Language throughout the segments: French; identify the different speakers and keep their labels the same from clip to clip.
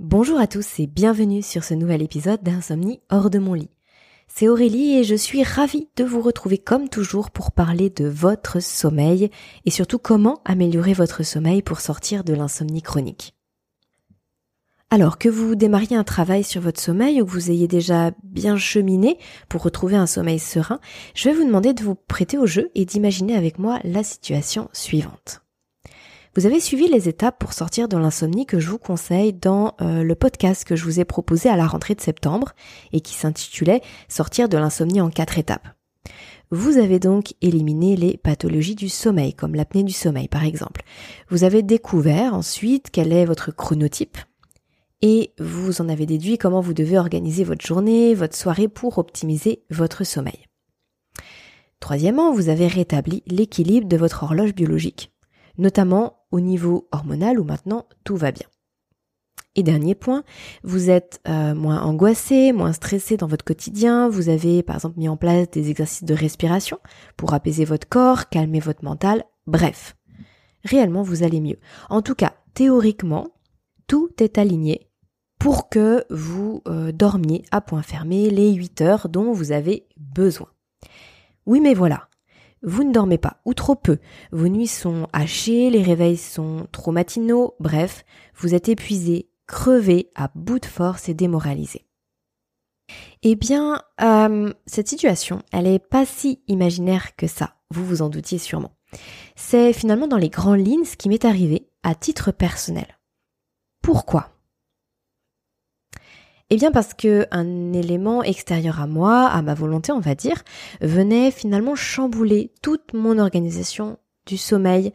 Speaker 1: Bonjour à tous et bienvenue sur ce nouvel épisode d'Insomnie hors de mon lit. C'est Aurélie et je suis ravie de vous retrouver comme toujours pour parler de votre sommeil et surtout comment améliorer votre sommeil pour sortir de l'insomnie chronique. Alors que vous démarriez un travail sur votre sommeil ou que vous ayez déjà bien cheminé pour retrouver un sommeil serein, je vais vous demander de vous prêter au jeu et d'imaginer avec moi la situation suivante. Vous avez suivi les étapes pour sortir de l'insomnie que je vous conseille dans euh, le podcast que je vous ai proposé à la rentrée de septembre et qui s'intitulait Sortir de l'insomnie en quatre étapes. Vous avez donc éliminé les pathologies du sommeil, comme l'apnée du sommeil par exemple. Vous avez découvert ensuite quel est votre chronotype et vous en avez déduit comment vous devez organiser votre journée, votre soirée pour optimiser votre sommeil. Troisièmement, vous avez rétabli l'équilibre de votre horloge biologique, notamment au niveau hormonal où maintenant tout va bien. Et dernier point, vous êtes euh, moins angoissé, moins stressé dans votre quotidien, vous avez par exemple mis en place des exercices de respiration pour apaiser votre corps, calmer votre mental, bref, réellement vous allez mieux. En tout cas, théoriquement, tout est aligné pour que vous euh, dormiez à point fermé les 8 heures dont vous avez besoin. Oui mais voilà, vous ne dormez pas, ou trop peu. Vos nuits sont hachées, les réveils sont trop matinaux, bref, vous êtes épuisé, crevé, à bout de force et démoralisé. Eh bien, euh, cette situation, elle est pas si imaginaire que ça, vous vous en doutiez sûrement. C'est finalement dans les grandes lignes ce qui m'est arrivé à titre personnel. Pourquoi? Eh bien parce que un élément extérieur à moi, à ma volonté on va dire, venait finalement chambouler toute mon organisation du sommeil,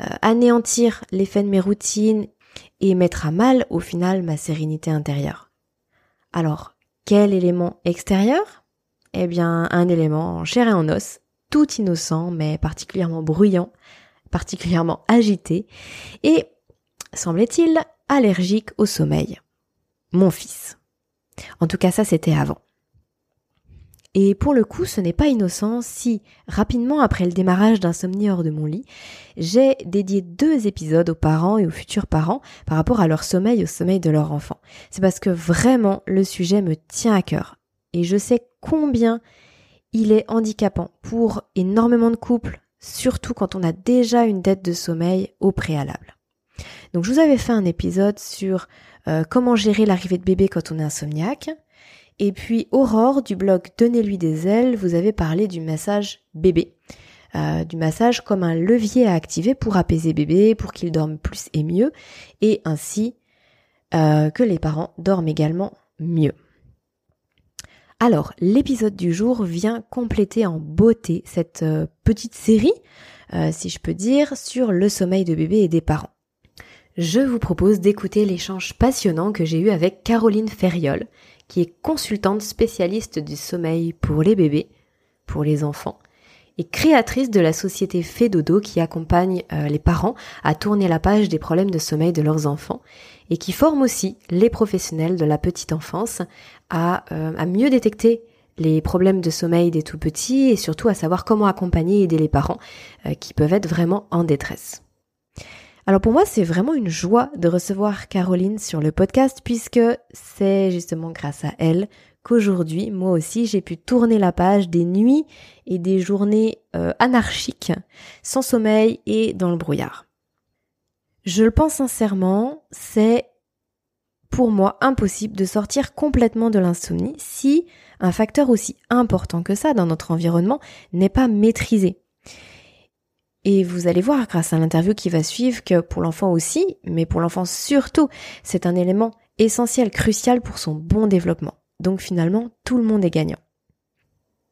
Speaker 1: euh, anéantir l'effet de mes routines et mettre à mal au final ma sérénité intérieure. Alors, quel élément extérieur? Eh bien un élément en chair et en os, tout innocent mais particulièrement bruyant, particulièrement agité et, semblait-il, allergique au sommeil. Mon fils. En tout cas, ça c'était avant. Et pour le coup, ce n'est pas innocent si, rapidement après le démarrage d'Insomnie hors de mon lit, j'ai dédié deux épisodes aux parents et aux futurs parents par rapport à leur sommeil, au sommeil de leur enfant. C'est parce que vraiment le sujet me tient à cœur. Et je sais combien il est handicapant pour énormément de couples, surtout quand on a déjà une dette de sommeil au préalable. Donc je vous avais fait un épisode sur euh, comment gérer l'arrivée de bébé quand on est insomniaque. Et puis Aurore du blog Donnez-lui des ailes, vous avez parlé du massage bébé. Euh, du massage comme un levier à activer pour apaiser bébé, pour qu'il dorme plus et mieux, et ainsi euh, que les parents dorment également mieux. Alors, l'épisode du jour vient compléter en beauté cette petite série, si je peux dire, sur le sommeil de bébé et des parents je vous propose d'écouter l'échange passionnant que j'ai eu avec Caroline Ferriol, qui est consultante spécialiste du sommeil pour les bébés, pour les enfants, et créatrice de la société Fedodo qui accompagne euh, les parents à tourner la page des problèmes de sommeil de leurs enfants et qui forme aussi les professionnels de la petite enfance à, euh, mieux détecter les problèmes de sommeil des tout petits et surtout à savoir comment accompagner et aider les parents euh, qui peuvent être vraiment en détresse. Alors pour moi, c'est vraiment une joie de recevoir Caroline sur le podcast puisque c'est justement grâce à elle qu'aujourd'hui, moi aussi, j'ai pu tourner la page des nuits et des journées euh, anarchiques, sans sommeil et dans le brouillard. Je le pense sincèrement, c'est pour moi impossible de sortir complètement de l'insomnie si un facteur aussi important que ça dans notre environnement n'est pas maîtrisé. Et vous allez voir grâce à l'interview qui va suivre que pour l'enfant aussi, mais pour l'enfant surtout, c'est un élément essentiel, crucial pour son bon développement. Donc finalement, tout le monde est gagnant.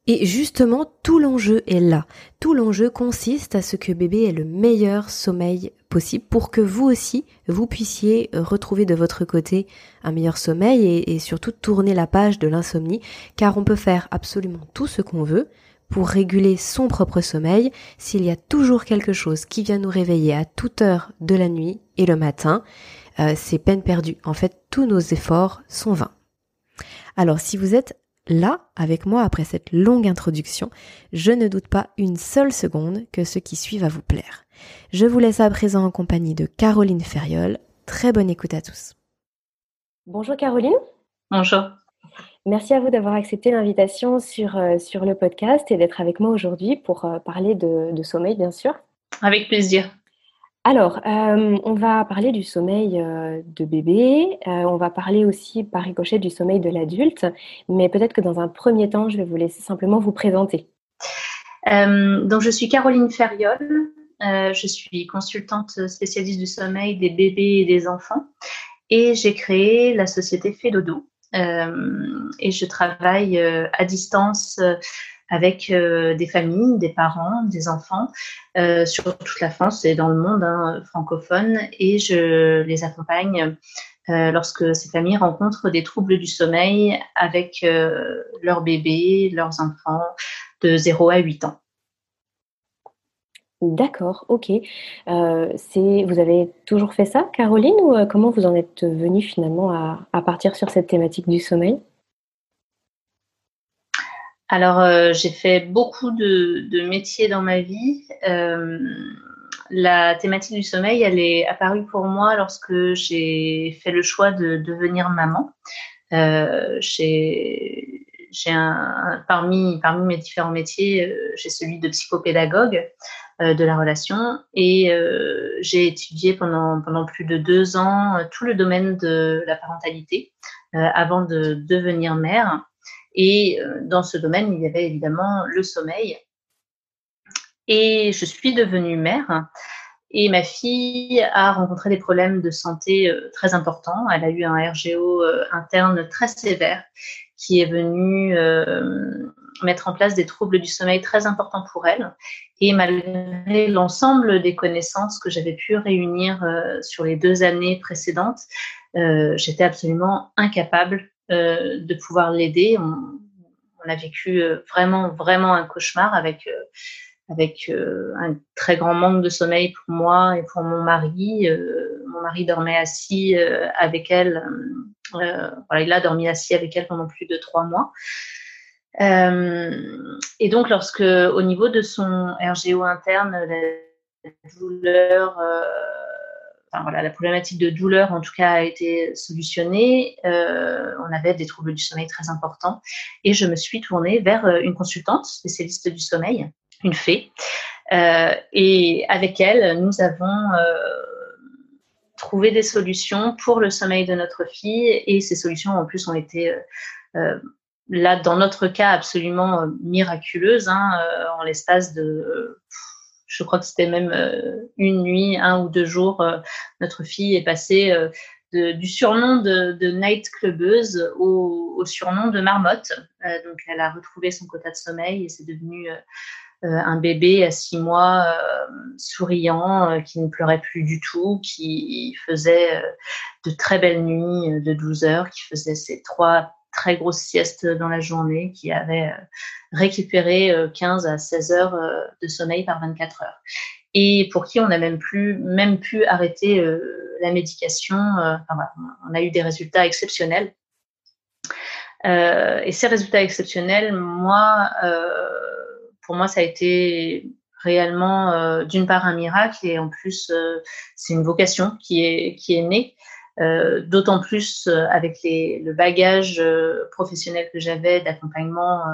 Speaker 1: Et justement, tout l'enjeu est là. Tout l'enjeu consiste à ce que bébé ait le meilleur sommeil possible pour que vous aussi, vous puissiez retrouver de votre côté un meilleur sommeil et, surtout tourner la page de l'insomnie, car on peut faire absolument tout ce qu'on veut, pour réguler son propre sommeil s'il y a toujours quelque chose qui vient nous réveiller à toute heure de la nuit et le matin. Euh, c'est peine perdue. En fait, tous nos efforts sont vains. Alors, si vous êtes là avec moi après cette longue introduction, je ne doute pas une seule seconde que ce qui suit va vous plaire. Je vous laisse à présent en compagnie de Caroline Ferriol. Très bonne écoute à tous. Bonjour Caroline.
Speaker 2: Bonjour.
Speaker 1: Merci à vous d'avoir accepté l'invitation sur, euh, sur le podcast et d'être avec moi aujourd'hui pour euh, parler de, sommeil, bien sûr.
Speaker 2: Avec plaisir.
Speaker 1: Alors, euh, on va parler du sommeil de bébé, on va parler aussi par ricochet du sommeil de l'adulte, mais peut-être que dans un premier temps, je vais vous laisser simplement vous présenter.
Speaker 2: donc, je suis Caroline Ferriol, je suis consultante spécialiste du sommeil des bébés et des enfants, et j'ai créé la société Fédodo, et je travaille euh, à distance euh, avec des familles, des parents, des enfants sur toute la France et dans le monde hein, francophone et je les accompagne lorsque ces familles rencontrent des troubles du sommeil avec leurs bébés, leurs enfants de 0 à 8 ans.
Speaker 1: D'accord, ok. Euh, vous avez toujours fait ça, Caroline, ou euh, comment vous en êtes venue finalement à, partir sur cette thématique du sommeil?
Speaker 2: Alors, euh, j'ai fait beaucoup de, métiers dans ma vie. la thématique du sommeil, elle est apparue pour moi lorsque j'ai fait le choix de devenir maman. j'ai parmi, parmi mes différents métiers, j'ai celui de psychopédagogue. Euh, de la relation. Et euh, j'ai étudié pendant, pendant plus de deux ans euh, tout le domaine de la parentalité avant de devenir mère. Et dans ce domaine, il y avait évidemment le sommeil. Et je suis devenue mère. Et ma fille a rencontré des problèmes de santé très importants. Elle a eu un RGO interne très sévère qui est venu mettre en place des troubles du sommeil très importants pour elle. Et malgré l'ensemble des connaissances que j'avais pu réunir euh, sur les deux années précédentes, euh, j'étais absolument incapable euh, de pouvoir l'aider. On, a vécu vraiment, vraiment un cauchemar avec, avec un très grand manque de sommeil pour moi et pour mon mari. mon mari dormait assis avec elle. voilà, il a dormi assis avec elle pendant plus de trois mois. Euh, et donc, lorsque, au niveau de son RGO interne, la douleur, euh, enfin, voilà, la problématique de douleur, en tout cas, a été solutionnée, euh, on avait des troubles du sommeil très importants. Et je me suis tournée vers une consultante spécialiste du sommeil, une fée. et avec elle, nous avons trouvé des solutions pour le sommeil de notre fille. Et ces solutions, en plus, ont été là, dans notre cas, absolument euh, miraculeuse, hein, euh, en l'espace de, je crois que c'était même euh, une nuit, un ou deux jours, notre fille est passée du surnom de, de night clubeuse au, surnom de marmotte. donc, elle a retrouvé son quota de sommeil et c'est devenu un bébé à six mois souriant, qui ne pleurait plus du tout, qui faisait de très belles nuits de 12 heures, qui faisait ses trois très grosse sieste dans la journée, qui avait euh, récupéré 15 euh, à 16 heures euh, de sommeil par 24 heures. Et pour qui on a même, plus, même pu arrêter la médication. on a eu des résultats exceptionnels. et ces résultats exceptionnels, moi, pour moi, ça a été réellement d'une part un miracle et en plus c'est une vocation qui est qui est née euh, d'autant plus euh, avec les, le bagage euh, professionnel que j'avais d'accompagnement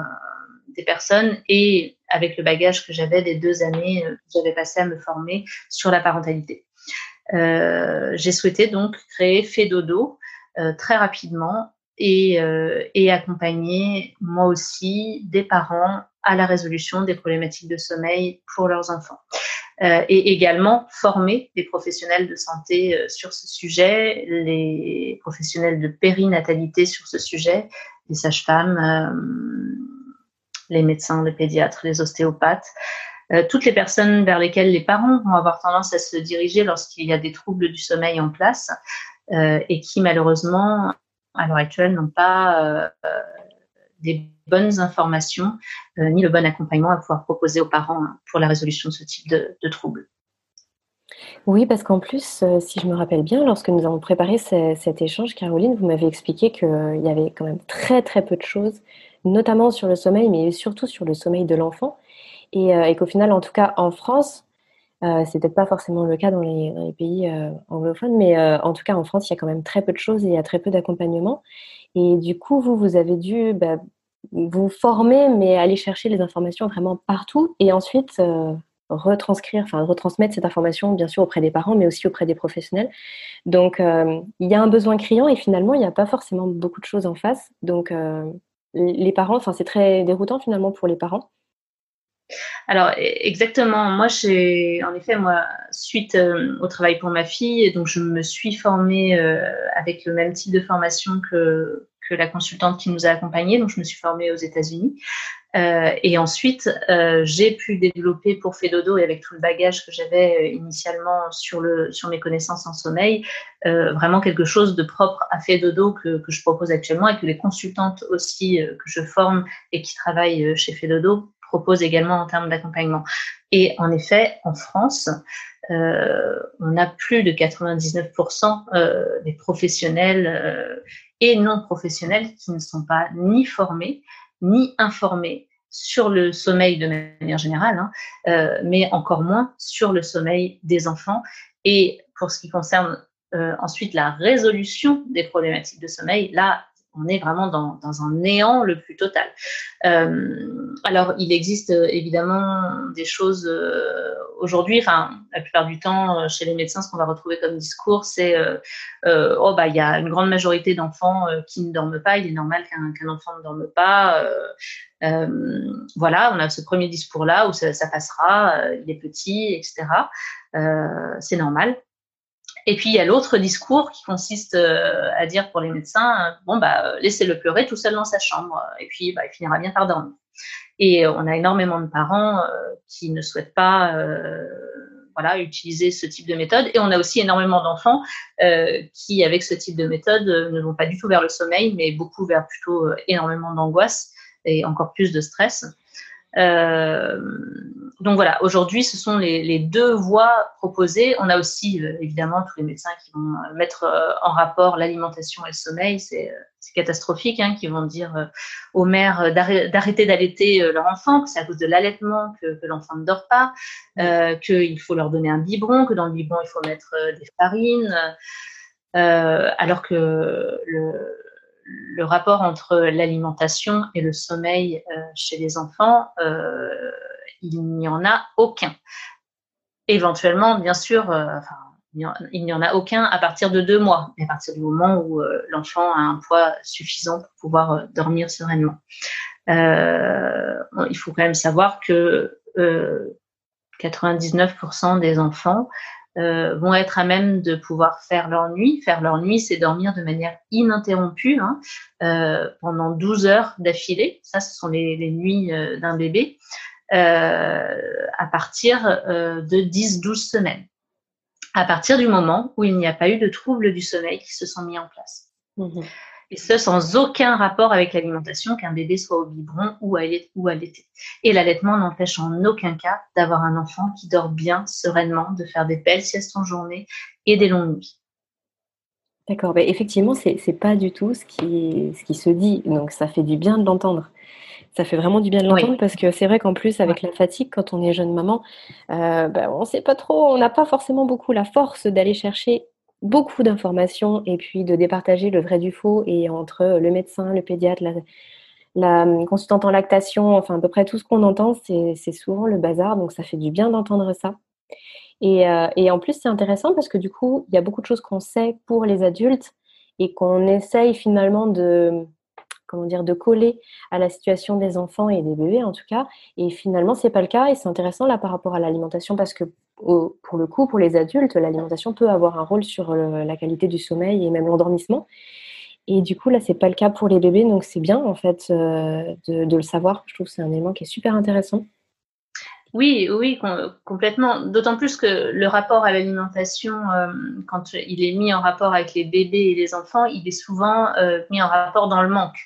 Speaker 2: des personnes et avec le bagage que j'avais des deux années que j'avais passé à me former sur la parentalité. j'ai souhaité donc créer Fédodo très rapidement et, et accompagner moi aussi des parents à la résolution des problématiques de sommeil pour leurs enfants. Euh, et également former des professionnels de santé euh, sur ce sujet, les professionnels de périnatalité sur ce sujet, les sages-femmes, euh, les médecins, les pédiatres, les ostéopathes, toutes les personnes vers lesquelles les parents vont avoir tendance à se diriger lorsqu'il y a des troubles du sommeil en place et qui malheureusement à l'heure actuelle n'ont pas des bonnes informations euh, ni le bon accompagnement à pouvoir proposer aux parents hein, pour la résolution de ce type de, troubles.
Speaker 1: Oui, parce qu'en plus, euh, si je me rappelle bien, lorsque nous avons préparé cet échange, Caroline, vous m'avez expliqué qu'il y avait quand même très très peu de choses, notamment sur le sommeil, mais surtout sur le sommeil de l'enfant, et, euh, qu'au final, en tout cas en France,
Speaker 3: Euh, c'est peut-être pas forcément le cas dans les, pays anglophones, mais en tout cas en France, il y a quand même très peu de choses et il y a très peu d'accompagnement. Et du coup, vous, vous avez dû bah, vous former, mais aller chercher les informations vraiment partout et ensuite retranscrire, enfin retransmettre cette information bien sûr auprès des parents, mais aussi auprès des professionnels. Donc il y a un besoin criant et finalement il n'y a pas forcément beaucoup de choses en face. Donc les parents, enfin c'est très déroutant finalement pour les parents.
Speaker 2: Alors e, exactement, moi j'ai en effet moi suite euh, au travail pour ma fille, donc je me suis formée euh, avec le même type de formation que la consultante qui nous a accompagnés, donc je me suis formée aux États-Unis. Euh, et ensuite, j'ai pu développer pour Fedodo et avec tout le bagage que j'avais initialement sur, le, sur mes connaissances en sommeil, vraiment quelque chose de propre à Fedodo que, que je propose actuellement et que les consultantes aussi que je forme et qui travaillent chez Fedodo proposent également en termes d'accompagnement. Et en effet, en France, on a plus de 99% des professionnels et non professionnels qui ne sont pas ni formés, ni informés sur le sommeil de manière générale, hein, euh, mais encore moins sur le sommeil des enfants. Et pour ce qui concerne euh, ensuite la résolution des problématiques de sommeil, là, on est vraiment dans, dans, un néant le plus total. Euh, alors, il existe euh, évidemment des choses euh, aujourd'hui, enfin, la plupart du temps, euh, chez les médecins, ce qu'on va retrouver comme discours, c'est euh, oh, bah, il y a une grande majorité d'enfants qui ne dorment pas, il est normal qu'un enfant ne dorme pas. voilà, on a ce premier discours-là où ça, ça passera, il est petit, etc. c'est normal. Et puis il y a l'autre discours qui consiste euh, à dire pour les médecins, euh, bon bah euh, laissez-le pleurer tout seul dans sa chambre, et puis bah, il finira bien par dormir. Et on a énormément de parents qui ne souhaitent pas voilà, utiliser ce type de méthode. Et on a aussi énormément d'enfants qui, avec ce type de méthode, ne vont pas du tout vers le sommeil, mais beaucoup vers plutôt énormément d'angoisse et encore plus de stress. Euh, donc voilà, aujourd'hui, ce sont les, deux voies proposées. On a aussi euh, évidemment tous les médecins qui vont euh, mettre en rapport l'alimentation et le sommeil. C'est catastrophique, hein, qui vont dire aux mères d'arrêter d'allaiter leur enfant, que c'est à cause de l'allaitement que, l'enfant ne dort pas, qu'il faut leur donner un biberon, que dans le biberon il faut mettre des farines, alors que le, le rapport entre l'alimentation et le sommeil euh, chez les enfants, euh, il n'y en a aucun. Éventuellement, bien sûr, euh, il n'y en a aucun à partir de deux mois, à partir du moment où l'enfant a un poids suffisant pour pouvoir dormir sereinement. il faut quand même savoir que 99% des enfants euh, vont être à même de pouvoir faire leur nuit. Faire leur nuit, c'est dormir de manière ininterrompue hein, euh, pendant 12 heures d'affilée. Ça, ce sont les, nuits euh, d'un bébé à partir de 10-12 semaines. À partir du moment où il n'y a pas eu de troubles du sommeil qui se sont mis en place. Mmh et ce sans aucun rapport avec l'alimentation, qu'un bébé soit au biberon ou à, l'été. Et l'allaitement n'empêche en aucun cas d'avoir un enfant qui dort bien, sereinement, de faire des belles siestes en journée et des longues nuits.
Speaker 3: D'accord, effectivement, c'est n'est pas du tout ce qui, ce qui se dit, donc ça fait du bien de l'entendre. Ça fait vraiment du bien de l'entendre parce que c'est vrai qu'en plus, avec la fatigue, quand on est jeune maman, euh, ben, on ne sait pas trop, on n'a pas forcément beaucoup la force d'aller chercher beaucoup d'informations et puis de départager le vrai du faux et entre le médecin, le pédiatre, la, consultante en lactation, enfin à peu près tout ce qu'on entend, c'est souvent le bazar, donc ça fait du bien d'entendre ça. Et, euh, et, en plus, c'est intéressant parce que du coup, il y a beaucoup de choses qu'on sait pour les adultes et qu'on essaye finalement de, comment dire, de coller à la situation des enfants et des bébés en tout cas. Et finalement, c'est pas le cas. Et c'est intéressant là par rapport à l'alimentation parce que pour le coup, pour les adultes, l'alimentation peut avoir un rôle sur la qualité du sommeil et même l'endormissement. Et du coup, là, c'est pas le cas pour les bébés, donc c'est bien en fait euh, de, le savoir. Je trouve que c'est un élément qui est super intéressant.
Speaker 2: Oui, oui, complètement. D'autant plus que le rapport à l'alimentation, euh, quand il est mis en rapport avec les bébés et les enfants, il est souvent euh, mis en rapport dans le manque.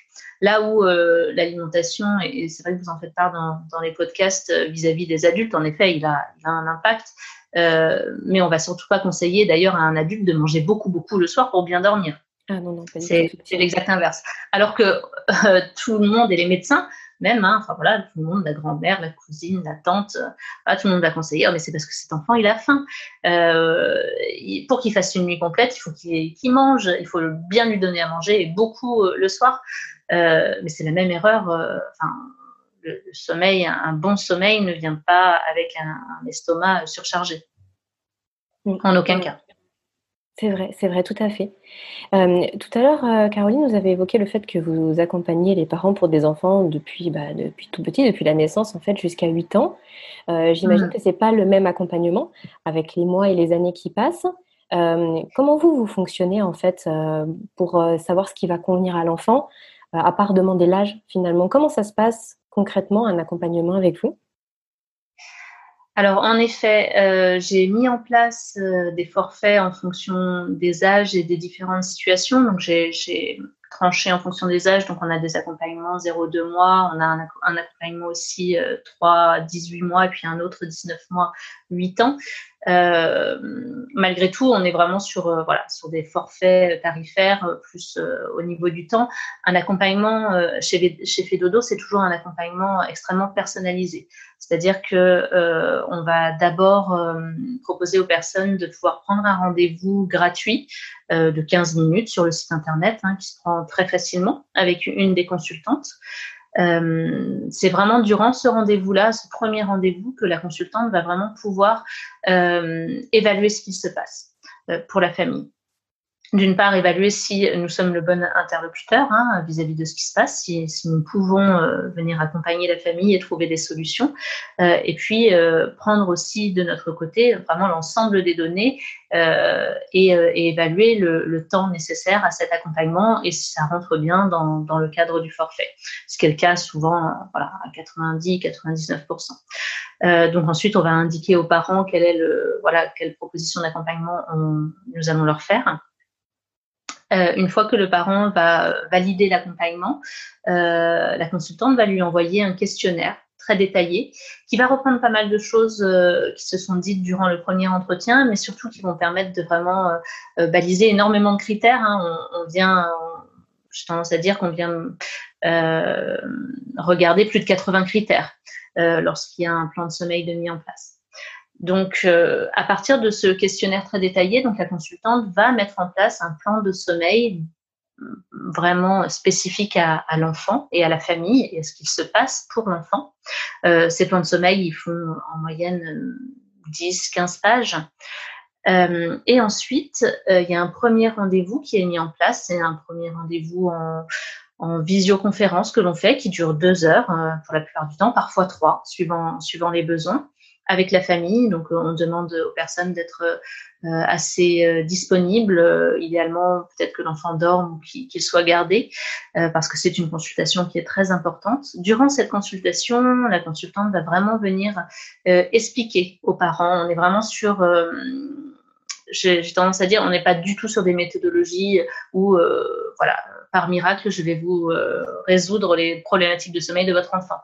Speaker 2: Là où euh, l'alimentation, et c'est vrai que vous en faites part dans, les podcasts vis-à-vis des adultes, en effet, il a, un impact. Mais on va surtout pas conseiller d'ailleurs à un adulte de manger beaucoup, beaucoup le soir pour bien dormir. Ah non, non, C'est l'exact inverse. Alors que euh, tout le monde et les médecins, même, hein, enfin voilà, tout le monde, la grand-mère, la cousine, la tante, euh, tout le monde va conseiller, oh, mais c'est parce que cet enfant, il a faim. Euh, pour qu'il fasse une nuit complète, il faut qu'il mange, il faut bien lui donner à manger, et beaucoup le soir. mais c'est la même erreur. Enfin, le, sommeil, un, bon sommeil ne vient pas avec un estomac surchargé. Mm. En aucun cas.
Speaker 1: C'est vrai, c'est vrai, tout à fait. Euh, tout à l'heure, euh, Caroline, vous avez évoqué le fait que vous accompagnez les parents pour des enfants depuis, bah, depuis tout petit, depuis la naissance en fait, jusqu'à 8 ans. Euh, j'imagine mm. que ce n'est pas le même accompagnement avec les mois et les années qui passent. comment vous, vous fonctionnez en fait pour savoir ce qui va convenir à l'enfant, à part demander l'âge finalement? Comment ça se passe concrètement un accompagnement avec vous?
Speaker 2: Alors en effet, euh, j'ai mis en place euh, des forfaits en fonction des âges et des différentes situations. Donc j'ai tranché en fonction des âges. Donc on a des accompagnements 0-2 mois, on a un, accompagnement aussi 3-18 euh, mois et puis un autre 19 mois, 8 ans. Euh, malgré tout, on est vraiment sur, euh, voilà, sur des forfaits tarifaires plus au niveau du temps. Un accompagnement chez, chez Fedodo, c'est toujours un accompagnement extrêmement personnalisé. C'est-à-dire que on va d'abord proposer aux personnes de pouvoir prendre un rendez-vous gratuit de 15 minutes sur le site internet, hein, qui se prend très facilement avec une des consultantes. Euh, c'est vraiment durant ce rendez-vous-là, ce premier rendez-vous, que la consultante va vraiment pouvoir euh, évaluer ce qui se passe euh, pour la famille d'une part, évaluer si nous sommes le bon interlocuteur hein, vis-à-vis de ce qui se passe, si, nous pouvons euh, venir accompagner la famille et trouver des solutions, euh, et puis euh, prendre aussi de notre côté vraiment l'ensemble des données et, évaluer le, temps nécessaire à cet accompagnement et si ça rentre bien dans, le cadre du forfait, ce qui est le cas souvent à 90-99%. donc ensuite, on va indiquer aux parents quelle est voilà, quelle proposition d'accompagnement nous allons leur faire. Euh, une fois que le parent va valider l'accompagnement, euh, la consultante va lui envoyer un questionnaire très détaillé qui va reprendre pas mal de choses euh, qui se sont dites durant le premier entretien, mais surtout qui vont permettre de vraiment baliser énormément de critères. Hein. On, vient, j'ai tendance à dire qu'on vient regarder plus de 80 critères lorsqu'il y a un plan de sommeil de mis en place. Donc, euh, à partir de ce questionnaire très détaillé, donc la consultante va mettre en place un plan de sommeil vraiment spécifique à, l'enfant et à la famille et à ce qu'il se passe pour l'enfant. Euh, ces plans de sommeil, ils font en moyenne 10-15 pages. Euh, et ensuite, il y a un premier rendez-vous qui est mis en place. C'est un premier rendez-vous en, en visioconférence que l'on fait, qui dure deux heures pour la plupart du temps, parfois trois, suivant les besoins avec la famille. Donc, on demande aux personnes d'être euh, assez euh, disponibles, euh, idéalement peut-être que l'enfant dorme ou qu'il soit gardé, parce que c'est une consultation qui est très importante. Durant cette consultation, la consultante va vraiment venir expliquer aux parents. On est vraiment sur j'ai tendance à dire, on n'est pas du tout sur des méthodologies où, voilà, par miracle, je vais vous euh, résoudre les problématiques de sommeil de votre enfant.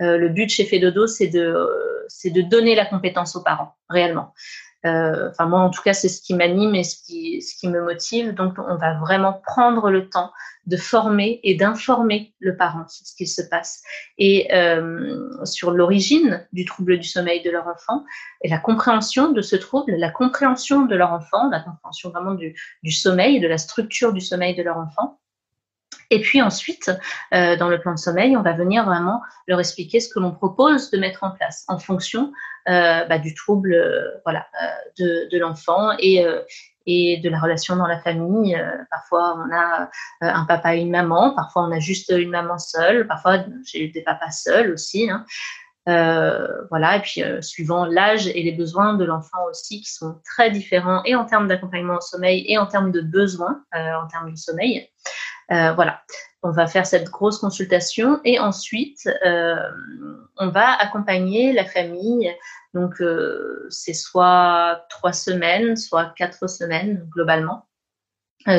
Speaker 2: Euh, le but chez Fedodo, c'est de, c'est de donner la compétence aux parents, réellement. Euh, enfin, moi, en tout cas, c'est ce qui m'anime et ce qui, ce qui me motive. Donc, on va vraiment prendre le temps de former et d'informer le parent sur ce qui se passe et sur l'origine du trouble du sommeil de leur enfant et la compréhension de ce trouble, la compréhension de leur enfant, la compréhension vraiment du, du sommeil, de la structure du sommeil de leur enfant et puis ensuite, euh, dans le plan de sommeil, on va venir vraiment leur expliquer ce que l'on propose de mettre en place en fonction euh, bah, du trouble euh, voilà, de, l'enfant et, et de la relation dans la famille. parfois, on a un papa et une maman, parfois on a juste une maman seule, parfois j'ai eu des papas seuls aussi. Hein. voilà, et puis suivant l'âge et les besoins de l'enfant aussi, qui sont très différents, et en termes d'accompagnement au sommeil, et en termes de besoins en termes de sommeil. Euh, voilà, on va faire cette grosse consultation et ensuite euh, on va accompagner la famille. Donc euh, c'est soit trois semaines, soit quatre semaines globalement,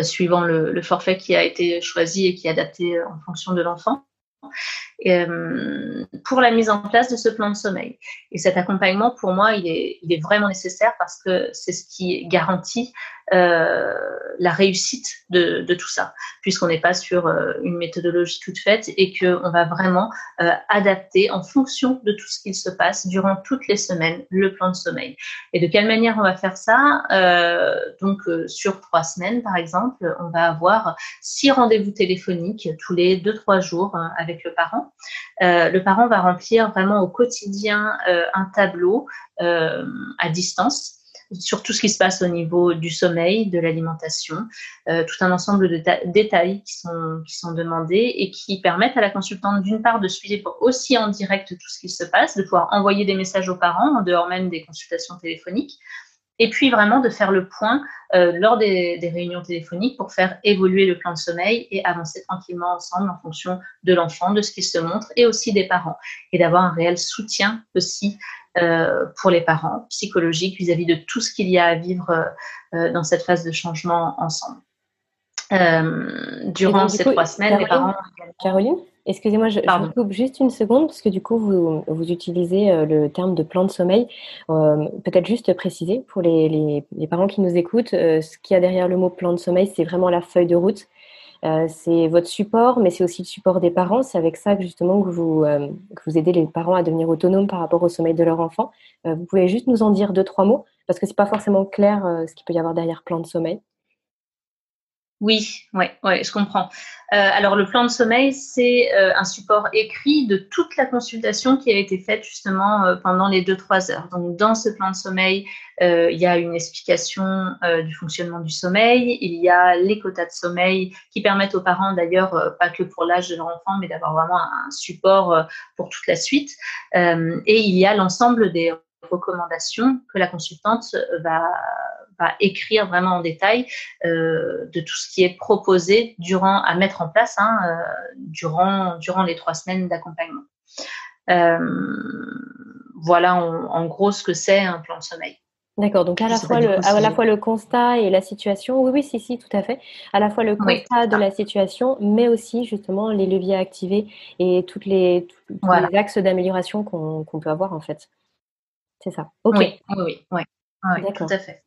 Speaker 2: suivant le, forfait qui a été choisi et qui est adapté en fonction de l'enfant. Pour la mise en place de ce plan de sommeil. Et cet accompagnement, pour moi, il est, il est vraiment nécessaire parce que c'est ce qui garantit la réussite de, de, tout ça, puisqu'on n'est pas sur une méthodologie toute faite et qu'on va vraiment adapter en fonction de tout ce qu'il se passe durant toutes les semaines le plan de sommeil. Et de quelle manière on va faire ça Donc sur trois semaines par exemple, on va avoir six rendez-vous téléphoniques tous les deux trois jours avec le parent. Le parent va remplir vraiment au quotidien un tableau à distance sur tout ce qui se passe au niveau du sommeil, de l'alimentation, euh, tout un ensemble de détails qui sont demandés et qui permettent à la consultante d'une part de suivre aussi en direct tout ce qui se passe, de pouvoir envoyer des messages aux parents en dehors même des consultations téléphoniques, et puis vraiment de faire le point euh, lors des, des, réunions téléphoniques pour faire évoluer le plan de sommeil et avancer tranquillement ensemble en fonction de l'enfant, de ce qui se montre et aussi des parents et d'avoir un réel soutien aussi euh, pour les parents, psychologique vis-à-vis de tout ce qu'il y a à vivre euh, dans cette phase de changement ensemble. Euh, durant ces trois semaines, les parents.
Speaker 3: Caroline, excusez-moi, je, je, vous coupe juste une seconde parce que du coup, vous, vous utilisez le terme de plan de sommeil. Peut-être juste préciser pour les, les, les, parents qui nous écoutent, ce qu'il y a derrière le mot plan de sommeil, c'est vraiment la feuille de route euh, c'est votre support, mais c'est aussi le support des parents. C'est avec ça que justement que vous, euh, que vous aidez les parents à devenir autonomes par rapport au sommeil de leur enfant. Euh, vous pouvez juste nous en dire deux, trois mots, parce que c'est pas forcément clair ce qu'il peut y avoir derrière plan de sommeil.
Speaker 2: Oui, ouais, ouais, je comprends. Euh, alors le plan de sommeil, c'est euh, un support écrit de toute la consultation qui a été faite justement euh, pendant les deux trois heures. Donc dans ce plan de sommeil, il y a une explication du fonctionnement du sommeil, il y a les quotas de sommeil qui permettent aux parents d'ailleurs pas que pour l'âge de leur enfant, mais d'avoir vraiment un support pour toute la suite. et il y a l'ensemble des recommandations que la consultante va va écrire vraiment en détail euh, de tout ce qui est proposé durant à mettre en place hein, euh, durant durant les trois semaines d'accompagnement. Euh, voilà en, gros ce que c'est un plan de sommeil.
Speaker 3: D'accord, donc à la, fois le, à la fois le constat et la situation, oui, oui, si, si, tout à fait. À la fois le constat de la situation, mais aussi justement les leviers à activer et toutes les, tous les axes d'amélioration qu'on peut avoir en fait. C'est ça.
Speaker 2: Ok. Oui, oui, oui, oui. tout à fait.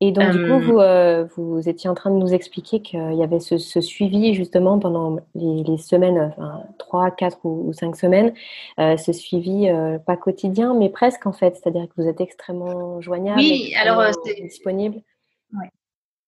Speaker 3: Et donc, du coup, vous, euh, vous étiez en train de nous expliquer qu'il y avait ce, suivi justement pendant les, semaines, enfin, 3, 4 ou, cinq semaines, euh, ce suivi euh, pas quotidien, mais presque en fait, c'est-à-dire que vous êtes extrêmement joignable,
Speaker 2: oui, alors,
Speaker 3: disponible.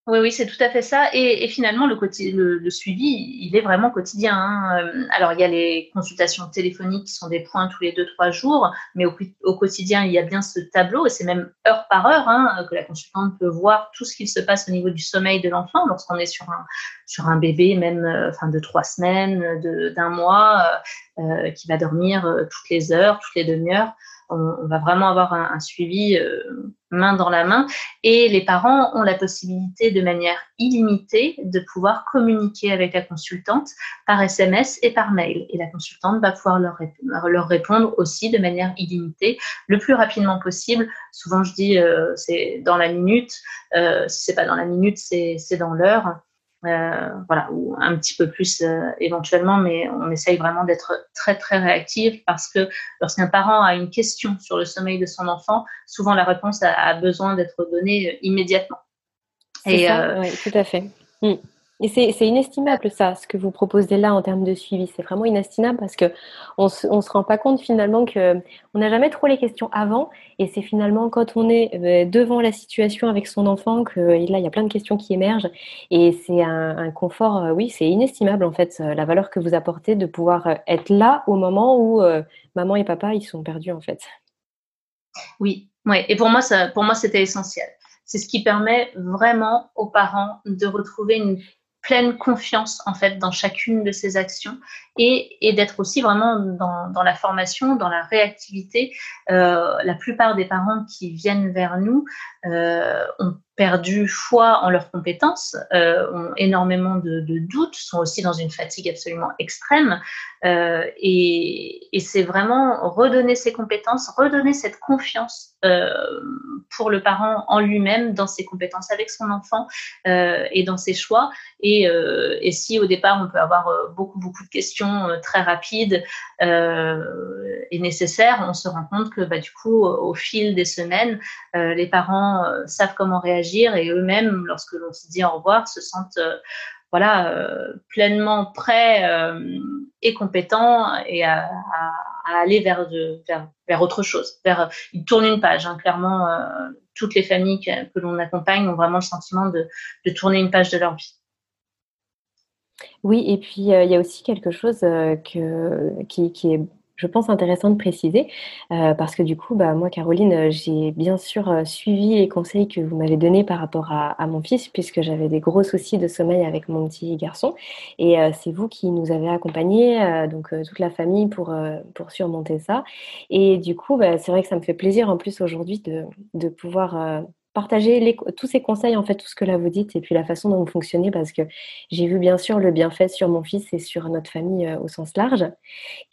Speaker 2: Oui, oui, c'est tout à fait ça. Et, finalement, le, suivi, il est vraiment quotidien. Hein. Euh, alors, il y a les consultations téléphoniques qui sont des points tous les deux, trois jours, mais au, quotidien, il y a bien ce tableau, et c'est même heure par heure hein, que la consultante peut voir tout ce qu'il se passe au niveau du sommeil de l'enfant lorsqu'on est sur un, sur un bébé, même euh, de trois semaines, d'un mois, euh, qui va dormir toutes les heures, toutes les demi-heures on, va vraiment avoir un, suivi euh, main dans la main et les parents ont la possibilité de manière illimitée de pouvoir communiquer avec la consultante par SMS et par mail et la consultante va pouvoir leur, répondre aussi de manière illimitée le plus rapidement possible. Souvent je dis euh, c'est dans la minute, euh, si c'est pas dans la minute c'est dans l'heure. Euh, voilà, ou un petit peu plus euh, éventuellement, mais on essaye vraiment d'être très très réactif parce que lorsqu'un parent a une question sur le sommeil de son enfant, souvent la réponse a, besoin d'être donnée euh, immédiatement.
Speaker 3: Et oui, tout à fait. Mm. Et c'est inestimable ça, ce que vous proposez là en termes de suivi. C'est vraiment inestimable parce que on se, se rend pas compte finalement que on n'a jamais trop les questions avant. Et c'est finalement quand on est euh, devant la situation avec son enfant que là il y a plein de questions qui émergent. Et c'est un, confort, euh, oui, c'est inestimable en fait la valeur que vous apportez de pouvoir euh, être là au moment où maman et papa ils sont perdus en fait.
Speaker 2: Oui, ouais. Et pour moi pour moi c'était essentiel. C'est ce qui permet vraiment aux parents de retrouver une pleine confiance en fait dans chacune de ces actions et, et d'être aussi vraiment dans, dans, la formation, dans la réactivité. Euh, la plupart des parents qui viennent vers nous euh, ont perdu foi en leurs compétences, euh, ont énormément de, de, doutes, sont aussi dans une fatigue absolument extrême. Euh, et, et c'est vraiment redonner ses compétences, redonner cette confiance euh, pour le parent en lui-même, dans ses compétences avec son enfant euh, et dans ses choix. Et, euh, et, si au départ on peut avoir beaucoup beaucoup de questions très rapides et nécessaires, on se rend compte que bah, du coup au fil des semaines, les parents savent comment réagir et eux-mêmes, lorsque l'on se dit au revoir, se sentent voilà, euh, pleinement prêt euh, et compétent et à, aller vers, vers, autre chose. Vers, ils tournent une page. Hein. clairement, euh, toutes les familles que, l'on accompagne ont vraiment le sentiment de, tourner une page de leur vie.
Speaker 3: Oui, et puis il y a aussi quelque chose que, qui, qui, est je pense, intéressant de préciser, euh, parce que du coup, bah, moi, Caroline, euh, j'ai bien sûr euh, suivi les conseils que vous m'avez donnés par rapport à, mon fils, puisque j'avais des gros soucis de sommeil avec mon petit garçon. Et c'est vous qui nous avez accompagnés, donc toute la famille, pour, pour surmonter ça. Et du coup, bah, c'est vrai que ça me fait plaisir en plus aujourd'hui de, de pouvoir partager tous ces conseils, en fait, tout ce que là vous dites, et puis la façon dont vous fonctionnez, parce que j'ai vu bien sûr le bienfait sur mon fils et sur notre famille euh, au sens large.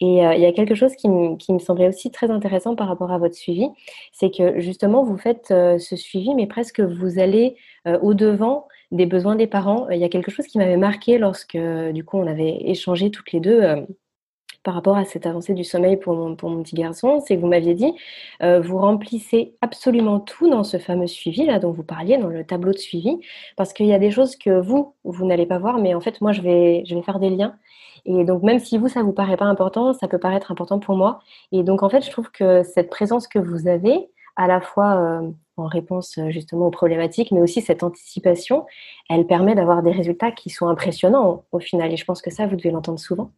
Speaker 3: Et euh, il y a quelque chose qui, me semblait aussi très intéressant par rapport à votre suivi, c'est que justement, vous faites euh, ce suivi, mais presque vous allez au-devant des besoins des parents. Il y a quelque chose qui m'avait marqué lorsque, du coup, on avait échangé toutes les deux par rapport à cette avancée du sommeil pour mon, petit garçon, c'est que vous m'aviez dit, euh, vous remplissez absolument tout dans ce fameux suivi là dont vous parliez, dans le tableau de suivi, parce qu'il y a des choses que vous, vous n'allez pas voir, mais en fait, moi, je vais, je vais faire des liens. Et donc, même si vous, ça vous paraît pas important, ça peut paraître important pour moi. Et donc, en fait, je trouve que cette présence que vous avez, à la fois euh, en réponse justement aux problématiques, mais aussi cette anticipation, elle permet d'avoir des résultats qui sont impressionnants au final. Et je pense que ça, vous devez l'entendre souvent.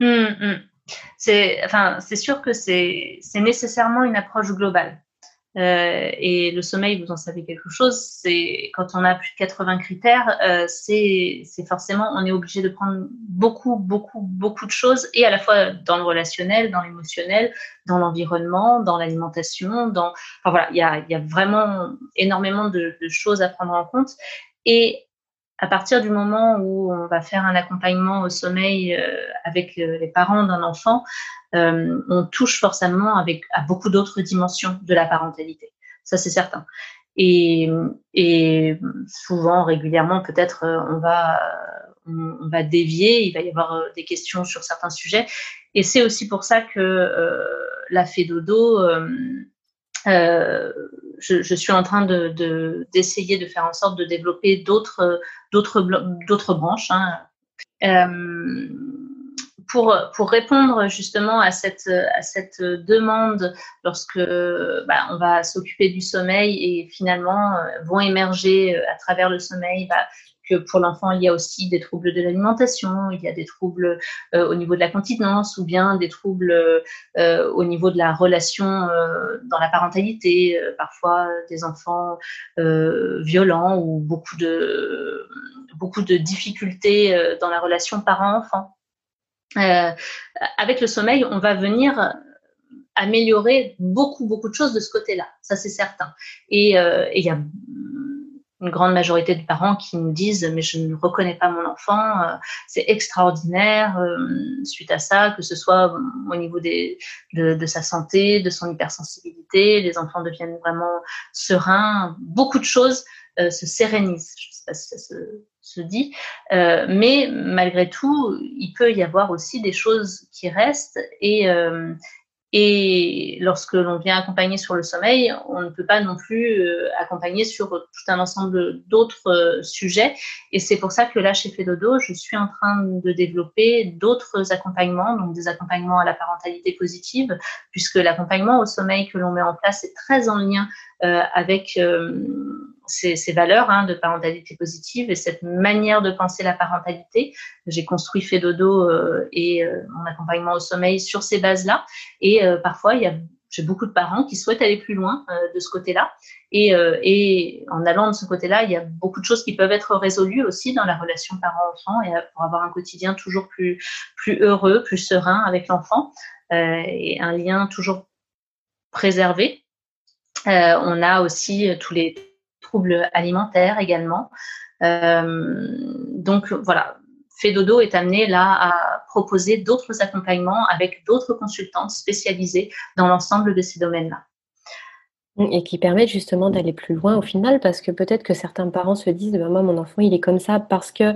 Speaker 2: Hum, hum. C'est sûr que c'est nécessairement une approche globale. Euh, et le sommeil, vous en savez quelque chose, c'est quand on a plus de 80 critères, euh, c'est forcément, on est obligé de prendre beaucoup, beaucoup, beaucoup de choses, et à la fois dans le relationnel, dans l'émotionnel, dans l'environnement, dans l'alimentation, dans, enfin voilà, il y a, y a, vraiment énormément de, de, choses à prendre en compte. Et à partir du moment où on va faire un accompagnement au sommeil euh, avec euh, les parents d'un enfant, euh, on touche forcément avec, à beaucoup d'autres dimensions de la parentalité. Ça, c'est certain. Et, et, souvent, régulièrement, peut-être, on va, on, va dévier, il va y avoir des questions sur certains sujets. Et c'est aussi pour ça que la fait dodo, je, suis en train de d'essayer de, faire en sorte de développer d'autres branches. Hein. Euh, pour, répondre justement à cette, demande, lorsque bah, on va s'occuper du sommeil et finalement euh, vont émerger euh, à travers le sommeil bah, pour l'enfant, il y a aussi des troubles de l'alimentation, il y a des troubles euh, au niveau de la continence ou bien des troubles euh, au niveau de la relation euh, dans la parentalité, parfois des enfants violents ou beaucoup de, beaucoup de difficultés dans la relation parent-enfant. avec le sommeil, on va venir améliorer beaucoup, beaucoup de choses de ce côté-là. Ça, c'est certain. Et il y a une grande majorité de parents qui nous disent mais je ne reconnais pas mon enfant, euh, c'est extraordinaire euh, suite à ça, que ce soit au niveau des, de, sa santé, de son hypersensibilité, les enfants deviennent vraiment sereins, beaucoup de choses euh, se sérénisent. Je ne sais pas si ça se, se dit, mais malgré tout, il peut y avoir aussi des choses qui restent et et lorsque l'on vient accompagner sur le sommeil, on ne peut pas non plus euh, accompagner sur tout un ensemble d'autres euh, sujets. Et c'est pour ça que là, chez Fedodo, je suis en train de développer d'autres accompagnements, donc des accompagnements à la parentalité positive, puisque l'accompagnement au sommeil que l'on met en place est très en lien euh, avec ces, valeurs hein, de parentalité positive et cette manière de penser la parentalité. J'ai construit Fedodo euh, et euh, mon accompagnement au sommeil sur ces bases-là. Et euh, parfois, il y a j'ai beaucoup de parents qui souhaitent aller plus loin de ce côté-là. Et, en allant de ce côté-là, il y a beaucoup de choses qui peuvent être résolues aussi dans la relation parent-enfant et pour avoir un quotidien toujours plus, plus heureux, plus serein avec l'enfant et un lien toujours préservé. on a aussi tous les troubles alimentaires également. Euh, donc voilà, Fedodo est amené là à proposer d'autres accompagnements avec d'autres consultantes spécialisées dans l'ensemble de ces domaines-là.
Speaker 3: Et qui permettent justement d'aller plus loin au final, parce que peut-être que certains parents se disent, bah, moi mon enfant il est comme ça parce que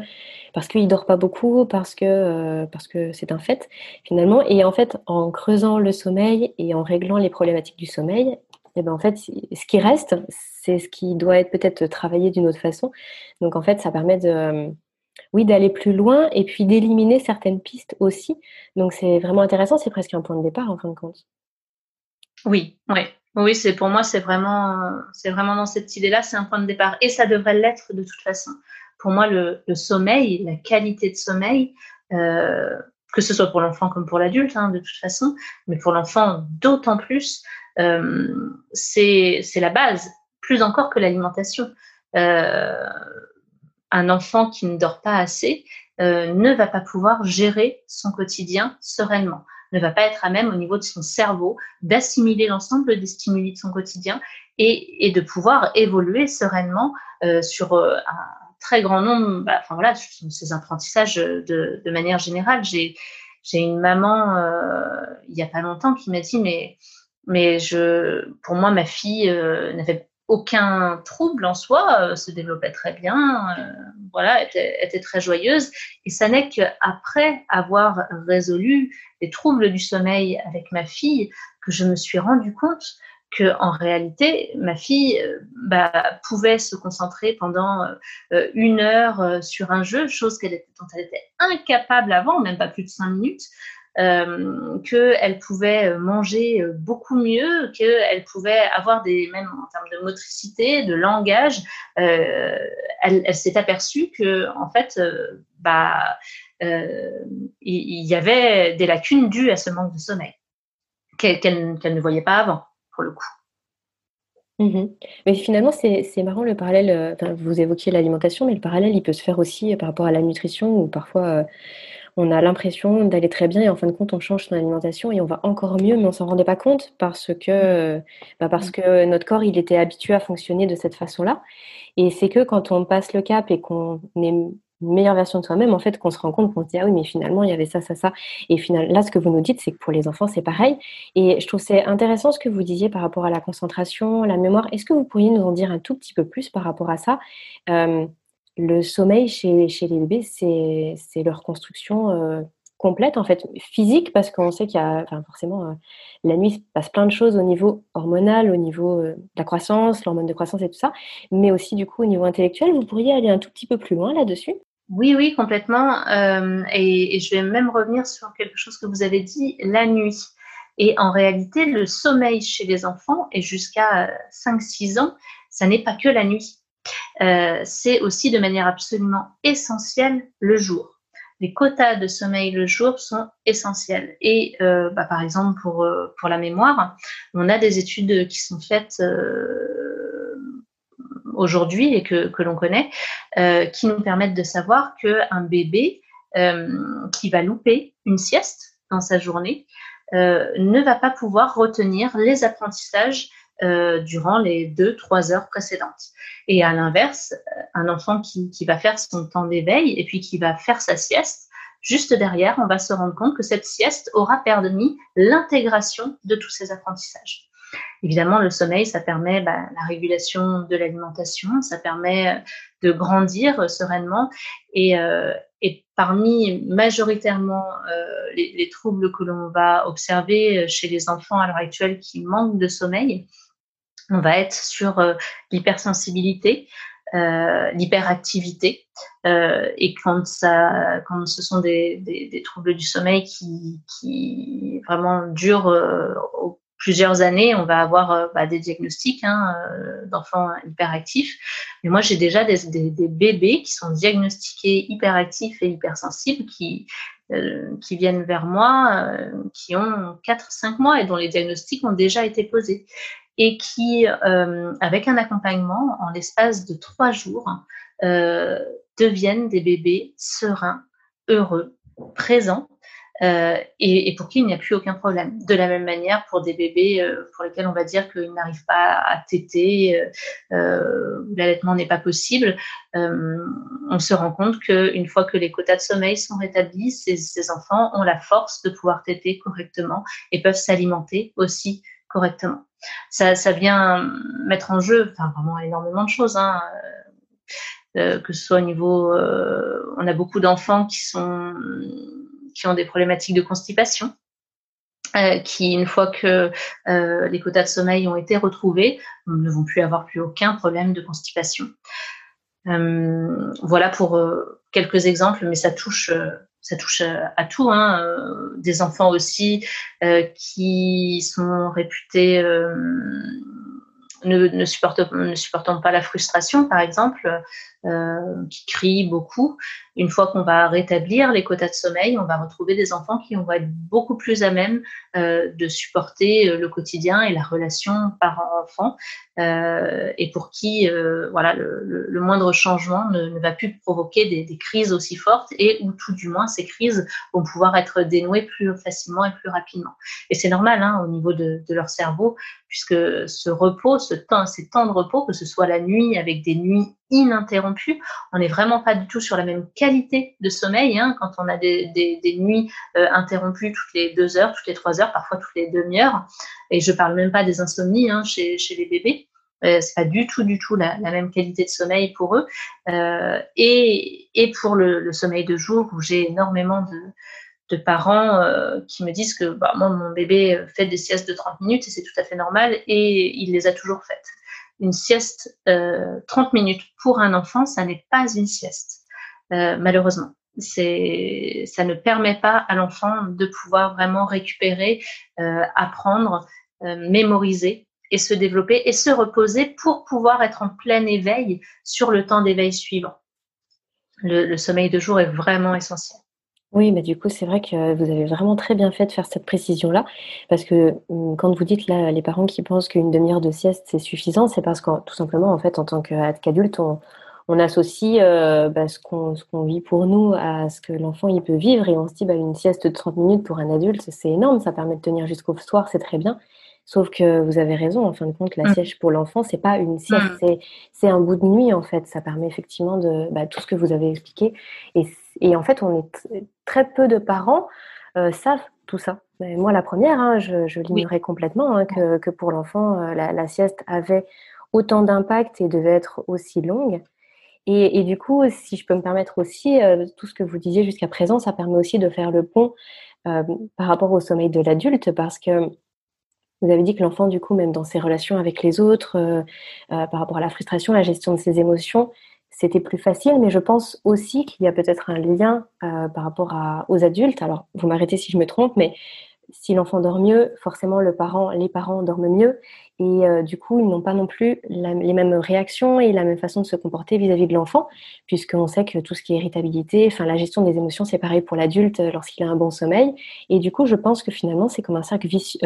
Speaker 3: parce qu'il dort pas beaucoup, parce que euh, parce que c'est un fait finalement. Et en fait, en creusant le sommeil et en réglant les problématiques du sommeil, et ben en fait, ce qui reste, c'est ce qui doit être peut-être travaillé d'une autre façon. Donc en fait, ça permet de, oui, d'aller plus loin et puis d'éliminer certaines pistes aussi. Donc c'est vraiment intéressant, c'est presque un point de départ en fin de compte.
Speaker 2: Oui, oui. Oui, c'est pour moi, c'est vraiment, c'est vraiment dans cette idée-là, c'est un point de départ. Et ça devrait l'être de toute façon. Pour moi, le, sommeil, la qualité de sommeil, euh, que ce soit pour l'enfant comme pour l'adulte, hein, de toute façon, mais pour l'enfant d'autant plus, euh, c'est la base, plus encore que l'alimentation. Euh, un enfant qui ne dort pas assez euh, ne va pas pouvoir gérer son quotidien sereinement, ne va pas être à même au niveau de son cerveau d'assimiler l'ensemble des stimuli de son quotidien et, de pouvoir évoluer sereinement euh, sur euh, un très grand nombre, bah, enfin voilà, ces apprentissages de, de manière générale. J'ai une maman il y a pas longtemps qui m'a dit mais mais je pour moi ma fille n'avait aucun trouble en soi, euh, se développait très bien, euh, voilà, était, était, très joyeuse. Et ça n'est qu'après avoir résolu les troubles du sommeil avec ma fille que je me suis rendu compte que en réalité, ma fille euh, bah, pouvait se concentrer pendant une heure sur un jeu, chose qu'elle dont elle était incapable avant, même pas plus de cinq minutes euh, qu'elle pouvait manger beaucoup mieux, qu'elle pouvait avoir des, même en termes de motricité, de langage, euh, elle, s'est aperçue que en fait, euh, bah, euh, il y, avait des lacunes dues à ce manque de sommeil qu'elle ne voyait pas avant, pour le coup.
Speaker 3: Mmh mais finalement, c'est marrant le parallèle. vous évoquiez l'alimentation, mais le parallèle, il peut se faire aussi par rapport à la nutrition, où parfois on a l'impression d'aller très bien et en fin de compte, on change son alimentation et on va encore mieux, mais on s'en rendait pas compte parce que, bah, parce que notre corps, il était habitué à fonctionner de cette façon-là. Et c'est que quand on passe le cap et qu'on est une meilleure version de soi-même, en fait, qu'on se rend compte qu'on se dit, ah oui, mais finalement, il y avait ça, ça, ça. Et finalement, là, ce que vous nous dites, c'est que pour les enfants, c'est pareil. Et je trouve c'est intéressant ce que vous disiez par rapport à la concentration, la mémoire. Est-ce que vous pourriez nous en dire un tout petit peu plus par rapport à ça? Euh, le sommeil chez, les bébés, c'est leur construction euh, complète, en fait, physique, parce qu'on sait qu'il y a, enfin, forcément, euh, la nuit, il se passe plein de choses au niveau hormonal, au niveau euh, de la croissance, l'hormone de croissance et tout ça, mais aussi, du coup, au niveau intellectuel. Vous pourriez aller un tout petit peu plus loin là-dessus
Speaker 2: Oui, oui, complètement. Et, et, je vais même revenir sur quelque chose que vous avez dit, la nuit. Et en réalité, le sommeil chez les enfants, et jusqu'à 5-6 ans, ça n'est pas que la nuit. Euh, c'est aussi de manière absolument essentielle le jour. Les quotas de sommeil le jour sont essentiels. Et euh, bah, par exemple, pour, euh, pour la mémoire, on a des études qui sont faites aujourd'hui et que, que l'on connaît, qui nous permettent de savoir qu'un bébé qui va louper une sieste dans sa journée ne va pas pouvoir retenir les apprentissages euh, durant les deux, trois heures précédentes. Et à l'inverse, euh, un enfant qui, qui, va faire son temps d'éveil et puis qui va faire sa sieste, juste derrière, on va se rendre compte que cette sieste aura permis l'intégration de tous ces apprentissages. Évidemment, le sommeil, ça permet bah, la régulation de l'alimentation, ça permet euh, de grandir sereinement. Et, et parmi majoritairement les, troubles que l'on va observer chez les enfants à l'heure actuelle qui manquent de sommeil, on va être sur euh, l'hypersensibilité, euh, l'hyperactivité. Euh, et quand, ça, quand ce sont des, troubles du sommeil qui, vraiment durent plusieurs années, on va avoir bah, des diagnostics hein, d'enfants hyperactifs. Mais moi, j'ai déjà des, bébés qui sont diagnostiqués hyperactifs et hypersensibles qui, qui viennent vers moi, qui ont 4-5 mois et dont les diagnostics ont déjà été posés et qui, euh, avec un accompagnement, en l'espace de trois jours, euh, deviennent des bébés sereins, heureux, présents, euh, et, et, pour qui il n'y a plus aucun problème. De la même manière, pour des bébés euh, pour lesquels on va dire qu'ils n'arrivent pas à téter, euh, l'allaitement n'est pas possible, on se rend compte qu'une fois que les quotas de sommeil sont rétablis, ces, ces enfants ont la force de pouvoir téter correctement et peuvent s'alimenter aussi correctement ça, ça vient mettre en jeu, enfin vraiment énormément de choses. Hein, euh, euh, que ce soit au niveau, euh, on a beaucoup d'enfants qui sont qui ont des problématiques de constipation. qui, une fois que les quotas de sommeil ont été retrouvés, ne vont plus avoir plus aucun problème de constipation. Voilà pour quelques exemples, mais ça touche ça touche à, tout, hein, euh, des enfants aussi euh, qui sont réputés euh, ne, ne, supportent, ne supportant pas la frustration, par exemple, qui crient beaucoup. Une fois qu'on va rétablir les quotas de sommeil, on va retrouver des enfants qui vont être beaucoup plus à même de supporter le quotidien et la relation parent-enfant euh, et pour qui euh, voilà le, moindre changement ne, ne, va plus provoquer des, des, crises aussi fortes et où tout du moins ces crises vont pouvoir être dénouées plus facilement et plus rapidement. Et c'est normal hein, au niveau de, de, leur cerveau puisque ce repos, ce temps, ces temps de repos, que ce soit la nuit avec des nuits ininterrompues, on n'est vraiment pas du tout sur la même qualité de sommeil hein, quand on a des, nuits euh, interrompues toutes les deux heures, toutes les trois heures, parfois toutes les demi-heures. Et je parle même pas des insomnies hein, chez, les bébés. Euh, c'est pas du tout, du tout la, même qualité de sommeil pour eux. Euh, et, pour le, sommeil de jour, où j'ai énormément de, parents qui me disent que bah, moi, mon bébé fait des siestes de 30 minutes et c'est tout à fait normal et il les a toujours faites. Une sieste euh, 30 minutes pour un enfant, ça n'est pas une sieste, euh, malheureusement. C'est, ça ne permet pas à l'enfant de pouvoir vraiment récupérer, euh, apprendre, euh, mémoriser et se développer et se reposer pour pouvoir être en plein éveil sur le temps d'éveil suivant. Le, le, sommeil de jour est vraiment essentiel.
Speaker 3: Oui, mais du coup, c'est vrai que vous avez vraiment très bien fait de faire cette précision-là, parce que hum, quand vous dites là, les parents qui pensent qu'une demi-heure de sieste c'est suffisant, c'est parce que tout simplement, en fait, en tant qu'adulte, on, on associe euh, bah, ce qu'on qu vit pour nous à ce que l'enfant il peut vivre et on se dit bah, une sieste de 30 minutes pour un adulte, c'est énorme, ça permet de tenir jusqu'au soir, c'est très bien. Sauf que vous avez raison, en fin de compte, la mmh. sieste pour l'enfant, c'est pas une sieste, mmh. c'est un bout de nuit en fait. Ça permet effectivement de bah, tout ce que vous avez expliqué. Et, et, en fait, on est très peu de parents euh, savent tout ça. Mais moi, la première, hein, je, je l'ignorais oui. complètement hein, que, que, pour l'enfant, euh, la, la, sieste avait autant d'impact et devait être aussi longue. Et, et, du coup, si je peux me permettre aussi, euh, tout ce que vous disiez jusqu'à présent, ça permet aussi de faire le pont par rapport au sommeil de l'adulte, parce que vous avez dit que l'enfant, du coup, même dans ses relations avec les autres, euh, euh, par rapport à la frustration, la gestion de ses émotions, c'était plus facile, mais je pense aussi qu'il y a peut-être un lien euh, par rapport aux adultes. Alors, vous m'arrêtez si je me trompe, mais si l'enfant dort mieux, forcément les parents dorment mieux et du coup ils n'ont pas non plus les mêmes réactions et la même façon de se comporter vis-à-vis -vis de l'enfant, puisqu'on sait que tout ce qui est irritabilité, enfin la gestion des émotions, c'est pareil pour l'adulte lorsqu'il a un bon sommeil. Et du coup, je pense que finalement c'est comme un cercle vicieux,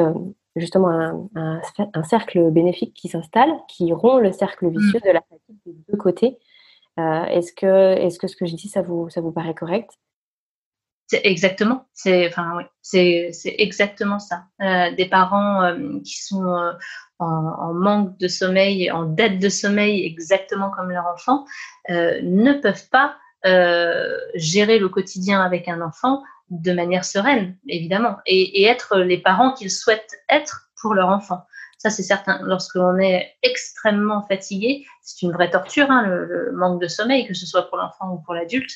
Speaker 3: justement un, un, un, cercle bénéfique qui s'installe, qui rompt le cercle mmh. vicieux de la fatigue des deux côtés. Euh, est-ce que, est-ce que ce que je dis, ça vous, ça vous paraît correct?
Speaker 2: C'est exactement, c'est enfin oui, c'est c'est exactement ça. Euh, des parents euh, qui sont euh, en, en, manque de sommeil, en dette de sommeil, exactement comme leur enfant, ne peuvent pas gérer le quotidien avec un enfant de manière sereine, évidemment, et, être les parents qu'ils souhaitent être pour leur enfant. Ça, c'est certain. Lorsque l'on est extrêmement fatigué, c'est une vraie torture, hein, le, manque de sommeil, que ce soit pour l'enfant ou pour l'adulte.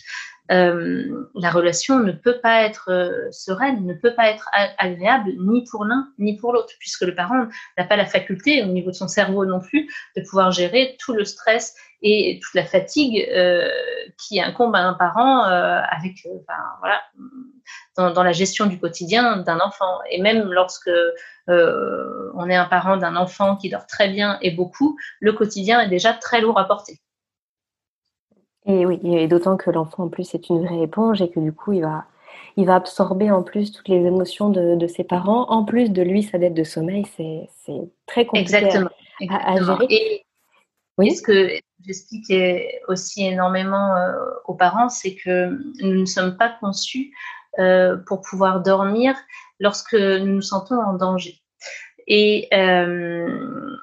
Speaker 2: Euh, la relation ne peut pas être euh, sereine, ne peut pas être agréable ni pour l'un ni pour l'autre, puisque le parent n'a pas la faculté, au niveau de son cerveau non plus, de pouvoir gérer tout le stress et toute la fatigue euh, qui incombe à un parent avec, enfin, voilà, dans, dans, la gestion du quotidien d'un enfant. Et même lorsque on est un parent d'un enfant qui dort très bien et beaucoup, le quotidien est déjà très lourd à porter.
Speaker 3: Et oui, et d'autant que l'enfant en plus est une vraie éponge et que du coup il va, il va absorber en plus toutes les émotions de, de ses parents, en plus de lui sa dette de sommeil, c'est très compliqué
Speaker 2: Exactement. À, à, gérer. Et, oui. et ce que j'explique aussi énormément euh, aux parents, c'est que nous ne sommes pas conçus euh, pour pouvoir dormir lorsque nous nous sentons en danger. Et euh,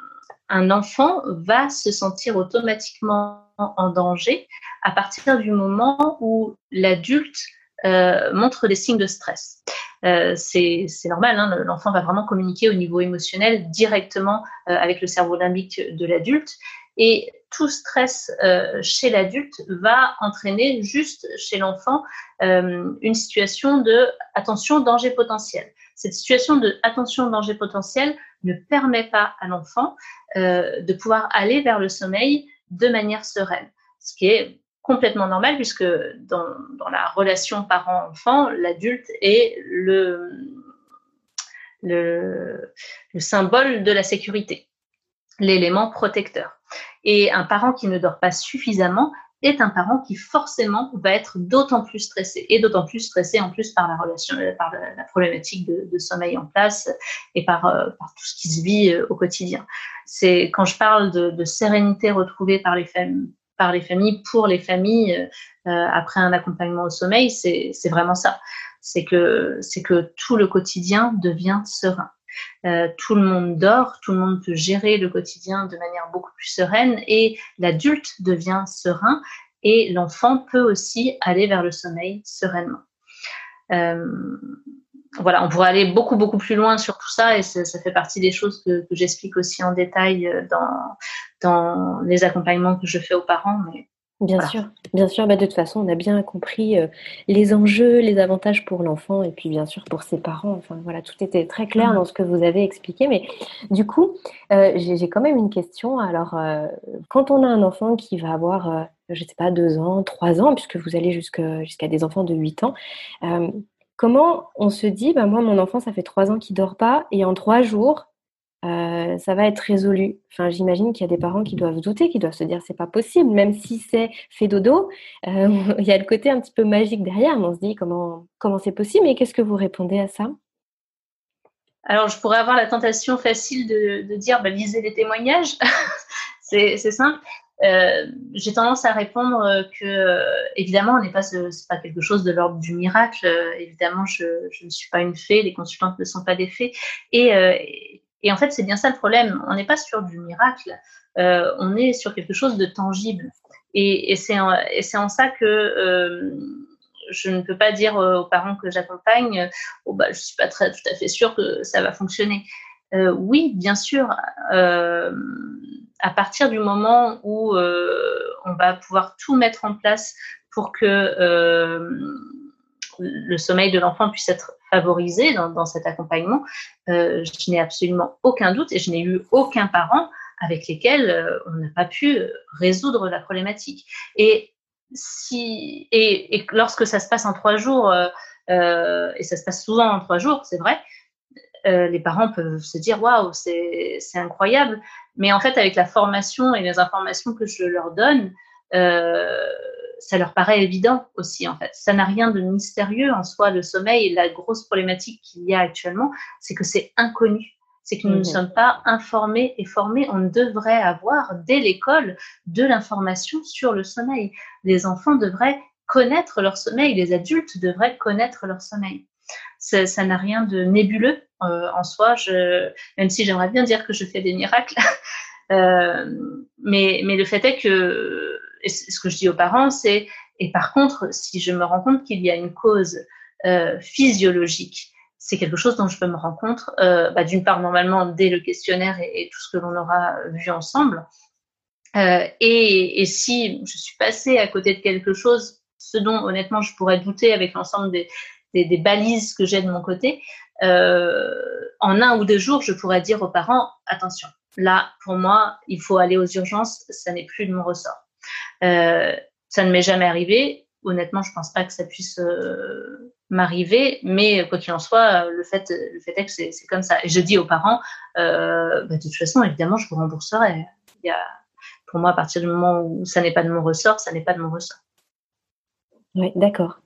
Speaker 2: un enfant va se sentir automatiquement en danger à partir du moment où l'adulte euh, montre des signes de stress. Euh, c'est normal, hein, l'enfant va vraiment communiquer au niveau émotionnel directement euh, avec le cerveau limbique de l'adulte. Et tout stress chez l'adulte va entraîner juste chez l'enfant une situation de attention danger potentiel. cette situation de attention danger potentiel ne permet pas à l'enfant de pouvoir aller vers le sommeil de manière sereine, ce qui est complètement normal puisque dans, la relation parent-enfant, l'adulte est le symbole de la sécurité, l'élément protecteur. Et un parent qui ne dort pas suffisamment est un parent qui forcément va être d'autant plus stressé et d'autant plus stressé en plus par la relation, euh, par la, problématique de, sommeil en place et par, euh, par, tout ce qui se vit euh, au quotidien. C'est quand je parle de, de, sérénité retrouvée par les, familles, par les familles pour les familles après un accompagnement au sommeil, c'est vraiment ça. C'est que c'est que tout le quotidien devient serein. Euh, tout le monde dort, tout le monde peut gérer le quotidien de manière beaucoup plus sereine et l'adulte devient serein et l'enfant peut aussi aller vers le sommeil sereinement. Euh, voilà, on pourrait aller beaucoup beaucoup plus loin sur tout ça et ça, fait partie des choses que, j'explique aussi en détail euh, dans, dans les accompagnements que je fais aux parents. Mais
Speaker 3: Bien sûr, bien sûr. Bah, de toute façon, on a bien compris euh, les enjeux, les avantages pour l'enfant et puis bien sûr pour ses parents. Enfin voilà, tout était très clair mmh. dans ce que vous avez expliqué. Mais du coup, euh, j'ai quand même une question. Alors, euh, quand on a un enfant qui va avoir, je ne sais pas, deux ans, trois ans, puisque vous allez jusqu'à des enfants de huit ans, comment on se dit, bah, moi, mon enfant, ça fait trois ans qu'il dort pas et en trois jours, euh, ça va être résolu. Enfin, j'imagine qu'il y a des parents qui doivent douter, qui doivent se dire c'est pas possible, même si c'est fait dodo. Euh, il y a le côté un petit peu magique derrière. on se dit comment comment c'est possible. Mais qu'est-ce que vous répondez à ça?
Speaker 2: Alors, je pourrais avoir la tentation facile de, dire bah, lisez les témoignages. c'est simple. Euh, j'ai tendance à répondre que évidemment, on n'est pas quelque chose de l'ordre du miracle. évidemment, je, je, ne suis pas une fée, les consultantes ne sont pas des fées, et, et en fait, c'est bien ça le problème. On n'est pas sur du miracle, euh, on est sur quelque chose de tangible. Et, et c'est en, en, ça que euh, je ne peux pas dire aux parents que j'accompagne, oh bah, je suis pas très, tout à fait sûre que ça va fonctionner. Euh, oui, bien sûr, euh, à partir du moment où euh, on va pouvoir tout mettre en place pour que euh, le sommeil de l'enfant puisse être favorisé dans, cet accompagnement, euh, je n'ai absolument aucun doute et je n'ai eu aucun parent avec lesquels euh, on n'a pas pu résoudre la problématique. Et si et, lorsque ça se passe en trois jours, euh, et ça se passe souvent en trois jours, c'est vrai, les parents peuvent se dire waouh, c'est incroyable. Mais en fait, avec la formation et les informations que je leur donne, ça leur paraît évident aussi, en fait. Ça n'a rien de mystérieux en soi, le sommeil. La grosse problématique qu'il y a actuellement, c'est que c'est inconnu. C'est que nous ne mhm. sommes pas informés et formés. On devrait avoir, dès l'école, de l'information sur le sommeil. Les enfants devraient connaître leur sommeil, les adultes devraient connaître leur sommeil. Ça n'a rien de nébuleux euh, en soi, je, même si j'aimerais bien dire que je fais des miracles. euh, mais, mais le fait est que ce que je dis aux parents, c'est et par contre, si je me rends compte qu'il y a une cause euh, physiologique, c'est quelque chose dont je peux me rendre compte, euh, bah, d'une part normalement dès le questionnaire et, tout ce que l'on aura vu ensemble. Euh, et, si je suis passée à côté de quelque chose, ce dont honnêtement je pourrais douter avec l'ensemble des, balises que j'ai de mon côté, euh, en un ou deux jours, je pourrais dire aux parents attention, là pour moi, il faut aller aux urgences, ça n'est plus de mon ressort. Euh, ça ne m'est jamais arrivé. Honnêtement, je pense pas que ça puisse euh, m'arriver, mais quoi qu'il en soit, le fait, le fait est que c'est comme ça. Et je dis aux parents, euh, bah, de toute façon, évidemment, je vous rembourserai. Il y a, pour moi, à partir du moment où ça n'est pas de mon ressort, ça n'est pas de mon ressort.
Speaker 3: Oui, d'accord.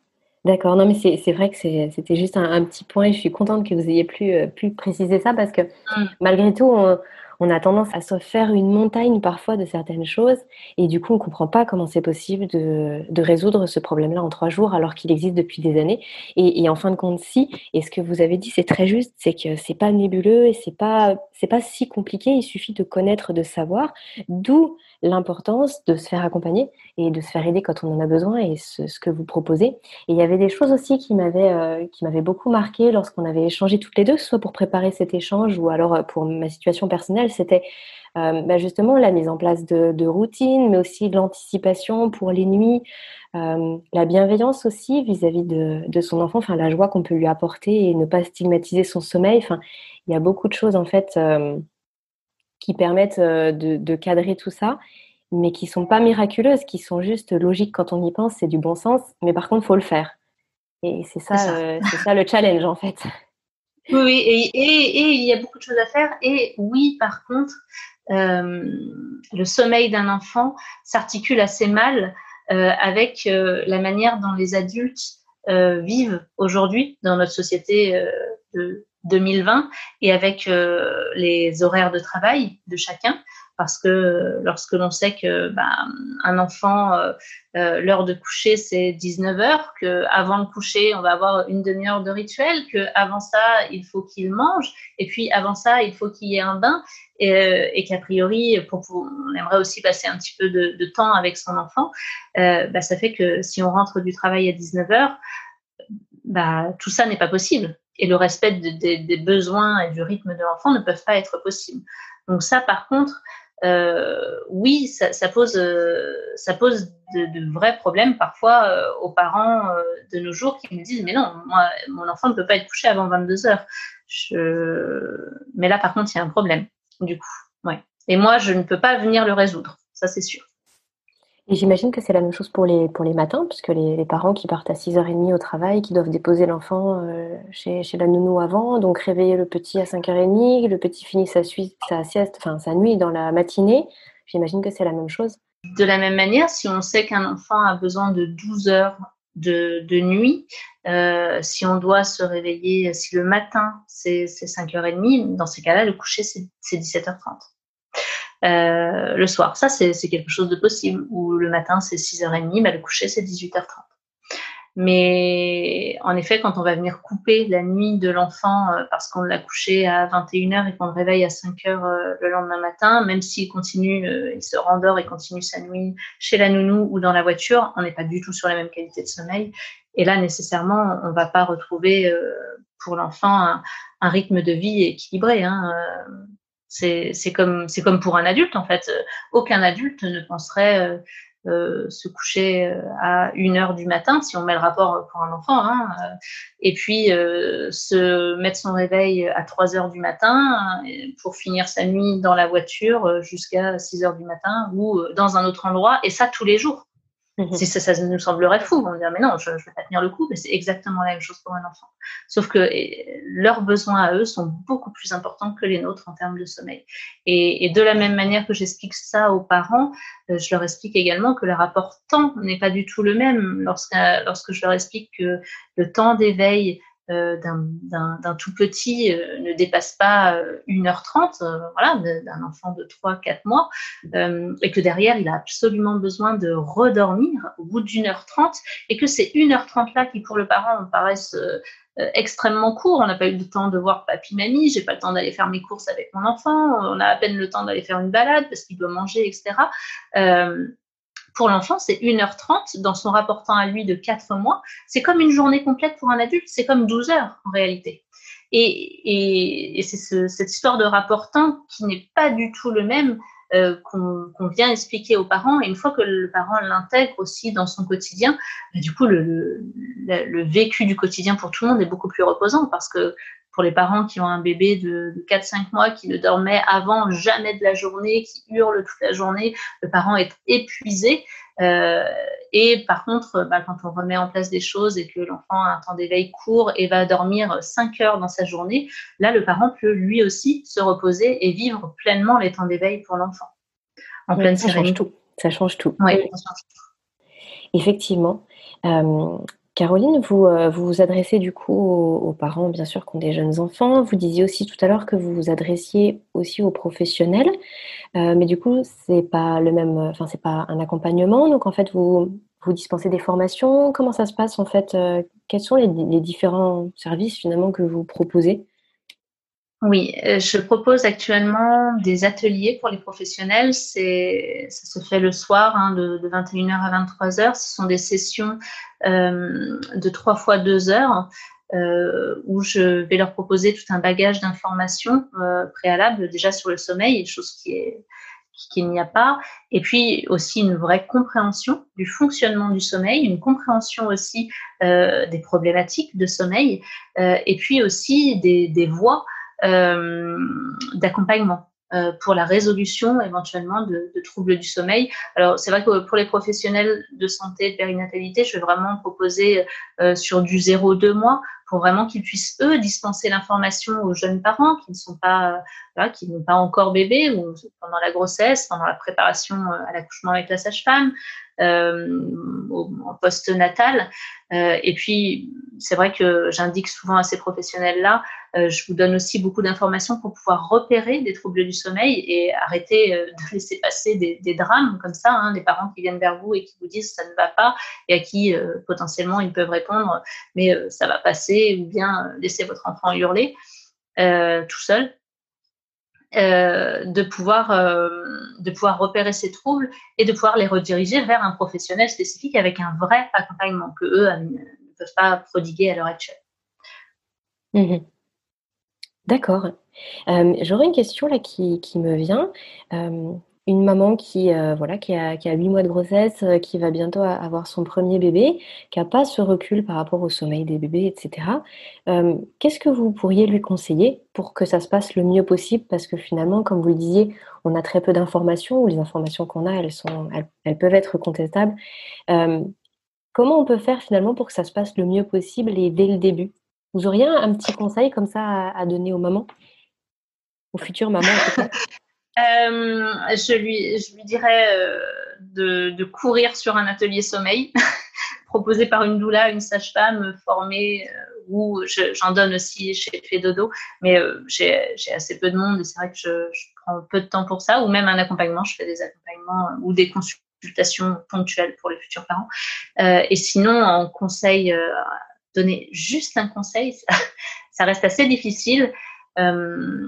Speaker 3: D'accord, non mais c'est vrai que c'était juste un, petit point et je suis contente que vous ayez pu, pu préciser ça parce que mmh. malgré tout, on, on a tendance à se faire une montagne parfois de certaines choses et du coup on ne comprend pas comment c'est possible de, résoudre ce problème-là en trois jours alors qu'il existe depuis des années. Et, en fin de compte, si, et ce que vous avez dit c'est très juste, c'est que c'est pas nébuleux et c'est pas c'est pas si compliqué, il suffit de connaître, de savoir, d'où l'importance de se faire accompagner et de se faire aider quand on en a besoin et ce, que vous proposez. Et il y avait des choses aussi qui m'avaient euh, qui m'avaient beaucoup marqué lorsqu'on avait échangé toutes les deux, soit pour préparer cet échange ou alors euh, pour ma situation personnelle, c'était euh, bah justement la mise en place de, routines, mais aussi de l'anticipation pour les nuits, la bienveillance aussi vis-à-vis de, de, son enfant, enfin la joie qu'on peut lui apporter et ne pas stigmatiser son sommeil. Enfin, il y a beaucoup de choses en fait qui permettent euh, de, de, cadrer tout ça, mais qui sont pas miraculeuses, qui sont juste logiques quand on y pense, c'est du bon sens, mais par contre, faut le faire. Et c'est ça, ça. Euh, ça. le challenge en fait.
Speaker 2: Oui, et, et, et, il y a beaucoup de choses à faire. Et oui, par contre, euh, le sommeil d'un enfant s'articule assez mal euh, avec la manière dont les adultes vivent aujourd'hui dans notre société de, 2020 et avec euh, les horaires de travail de chacun parce que lorsque l'on sait que bah, un enfant euh, euh, l'heure de coucher c'est 19 heures que avant le coucher on va avoir une demi-heure de rituel que avant ça il faut qu'il mange et puis avant ça il faut qu'il y ait un bain et, euh, et qu'a priori on aimerait aussi passer un petit peu de, temps avec son enfant euh, bah, ça fait que si on rentre du travail à 19 heures bah, tout ça n'est pas possible et le respect de, de, des besoins et du rythme de l'enfant ne peuvent pas être possibles. Donc ça, par contre, euh, oui, ça, ça, pose, euh, ça pose de, de, vrais problèmes parfois euh, aux parents euh, de nos jours qui me disent mais non, moi, mon enfant ne peut pas être couché avant 22 heures. Je... Mais là, par contre, il y a un problème, du coup. Ouais. Et moi, je ne peux pas venir le résoudre, ça c'est sûr.
Speaker 3: Et j'imagine que c'est la même chose pour les, pour les matins, puisque les, les parents qui partent à 6h30 au travail, qui doivent déposer l'enfant euh, chez, chez la nounou avant, donc réveiller le petit à 5h30, le petit finit sa, sa sieste, enfin sa nuit dans la matinée. J'imagine que c'est la même chose.
Speaker 2: De la même manière, si on sait qu'un enfant a besoin de 12 heures de, de nuit, euh, si on doit se réveiller, si le matin c'est 5h30, dans ces cas-là, le coucher c'est 17h30 euh, le soir. Ça, c'est quelque chose de possible. Ou le matin, c'est 6h30, bah, le coucher, c'est 18h30. Mais en effet, quand on va venir couper la nuit de l'enfant euh, parce qu'on l'a couché à 21h et qu'on le réveille à 5h euh, le lendemain matin, même s'il continue, euh, il se rendort et continue sa nuit chez la nounou ou dans la voiture, on n'est pas du tout sur la même qualité de sommeil. Et là, nécessairement, on ne va pas retrouver euh, pour l'enfant un, rythme de vie équilibré. Hein. C'est comme, comme pour un adulte, en fait. Aucun adulte ne penserait euh, euh, se coucher euh, à une heure du matin, si on met le rapport pour un enfant, hein, et puis se mettre son réveil à 3 heures du matin pour finir sa nuit dans la voiture jusqu'à 6 heures du matin ou dans un autre endroit, et ça tous les jours. Mmh. Si ça, nous semblerait fou, on dirait mais non, je ne vais pas tenir le coup, mais c'est exactement la même chose pour un enfant. Sauf que leurs besoins à eux sont beaucoup plus importants que les nôtres en termes de sommeil. Et, de la même manière que j'explique ça aux parents, euh, je leur explique également que le rapport temps n'est pas du tout le même lorsque, lorsque je leur explique que le temps d'éveil d'un tout petit euh, ne dépasse pas 1h30, euh, voilà, d'un enfant de 3-4 mois, euh, et que derrière, il a absolument besoin de redormir au bout d'une heure 30, et que ces 1h30 là qui, pour le parent, paraissent euh, extrêmement courts. On n'a pas eu le temps de voir papy, mamie, j'ai pas le temps d'aller faire mes courses avec mon enfant, on a à peine le temps d'aller faire une balade parce qu'il doit manger, etc. Euh, pour l'enfant, c'est 1h30 dans son rapportant à lui de 4 mois. C'est comme une journée complète pour un adulte, c'est comme 12 heures en réalité. Et, c'est ce, cette histoire de rapportant qui n'est pas du tout le même euh, qu'on qu vient expliquer aux parents. Et une fois que le parent l'intègre aussi dans son quotidien, bah, du coup, le, le, vécu du quotidien pour tout le monde est beaucoup plus reposant parce que pour les parents qui ont un bébé de, de 4-5 mois qui ne dormait avant jamais de la journée, qui hurle toute la journée, le parent est épuisé. Euh, et par contre, bah, quand on remet en place des choses et que l'enfant a un temps d'éveil court et va dormir 5 heures dans sa journée, là, le parent peut lui aussi se reposer et vivre pleinement les temps d'éveil pour l'enfant.
Speaker 3: En oui, pleine ça sérénité. Change tout. Ça change tout.
Speaker 2: Oui,
Speaker 3: Effectivement. Euh, Caroline, vous, euh, vous vous adressez du coup aux, parents, bien sûr, qui ont des jeunes enfants. Vous disiez aussi tout à l'heure que vous vous adressiez aussi aux professionnels, euh, mais du coup, c'est pas le même, enfin, c'est pas un accompagnement. Donc, en fait, vous, vous dispensez des formations. Comment ça se passe en fait euh, Quels sont les, différents services finalement que vous proposez?
Speaker 2: Oui, euh, je propose actuellement des ateliers pour les professionnels. C'est, ça se fait le soir hein, de, 21h à 23h. Ce sont des sessions euh, de trois fois deux heures euh, où je vais leur proposer tout un bagage d'informations préalables déjà sur le sommeil, chose qui est qu'il n'y a pas, et puis aussi une vraie compréhension du fonctionnement du sommeil, une compréhension aussi des problématiques de sommeil, et puis aussi des, des voies euh, d'accompagnement euh, pour la résolution éventuellement de, troubles du sommeil. Alors c'est vrai que pour les professionnels de santé de périnatalité, je vais vraiment proposer euh, sur du 0-2 mois pour vraiment qu'ils puissent eux dispenser l'information aux jeunes parents qui ne sont pas qui n'ont pas encore bébé ou pendant la grossesse, pendant la préparation à l'accouchement avec la sage-femme, euh, en post-natal. Euh, et puis, c'est vrai que j'indique souvent à ces professionnels-là, euh, je vous donne aussi beaucoup d'informations pour pouvoir repérer des troubles du sommeil et arrêter de laisser passer des, drames comme ça, hein, des parents qui viennent vers vous et qui vous disent ça ne va pas et à qui potentiellement ils peuvent répondre mais ça va passer ou bien laisser votre enfant hurler tout seul. Euh, de, pouvoir, euh, de pouvoir repérer ces troubles et de pouvoir les rediriger vers un professionnel spécifique avec un vrai accompagnement que eux ne peuvent pas prodiguer à l'heure actuelle.
Speaker 3: Mmh D'accord. Euh, j'aurais une question là qui, qui me vient une maman qui, euh, voilà, qui a, qui a 8 mois de grossesse, euh, qui va bientôt avoir son premier bébé, qui n'a pas ce recul par rapport au sommeil des bébés, etc. Euh, qu'est-ce que vous pourriez lui conseiller pour que ça se passe le mieux possible? Parce que finalement, comme vous le disiez, on a très peu d'informations, ou les informations qu'on a, elles, sont, elles, peuvent être contestables. comment on peut faire finalement pour que ça se passe le mieux possible et dès le début? Vous auriez un, petit conseil comme ça à, à donner aux mamans? Aux futures mamans
Speaker 2: je, lui, je lui dirais euh, de, de, courir sur un atelier sommeil proposé par une doula, une sage-femme formée, euh, où j'en donne aussi chez Fedodo, mais j'ai assez peu de monde et c'est vrai que je, je, prends peu de temps pour ça, ou même un accompagnement, je fais des accompagnements ou des consultations ponctuelles pour les futurs parents. et sinon, en conseil, donner juste un conseil, ça, ça reste assez difficile. Euh,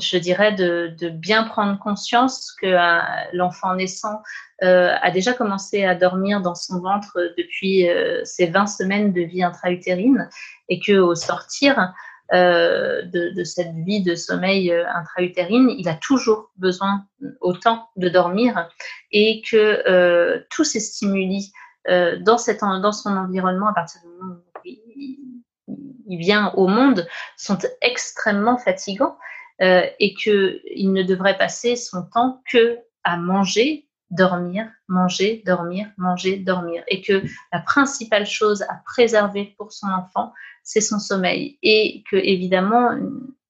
Speaker 2: je dirais de, de, bien prendre conscience que euh, l'enfant naissant euh, a déjà commencé à dormir dans son ventre depuis euh, ses 20 semaines de vie intra-utérine et que au sortir euh, de, de, cette vie de sommeil intra-utérine, il a toujours besoin autant de dormir et que tous ces stimuli dans, cette, dans son environnement, à partir du moment où il vient au monde sont extrêmement fatigants euh, et qu'il ne devrait passer son temps que à manger, dormir, manger, dormir, manger, dormir. Et que la principale chose à préserver pour son enfant, c'est son sommeil. Et que, évidemment,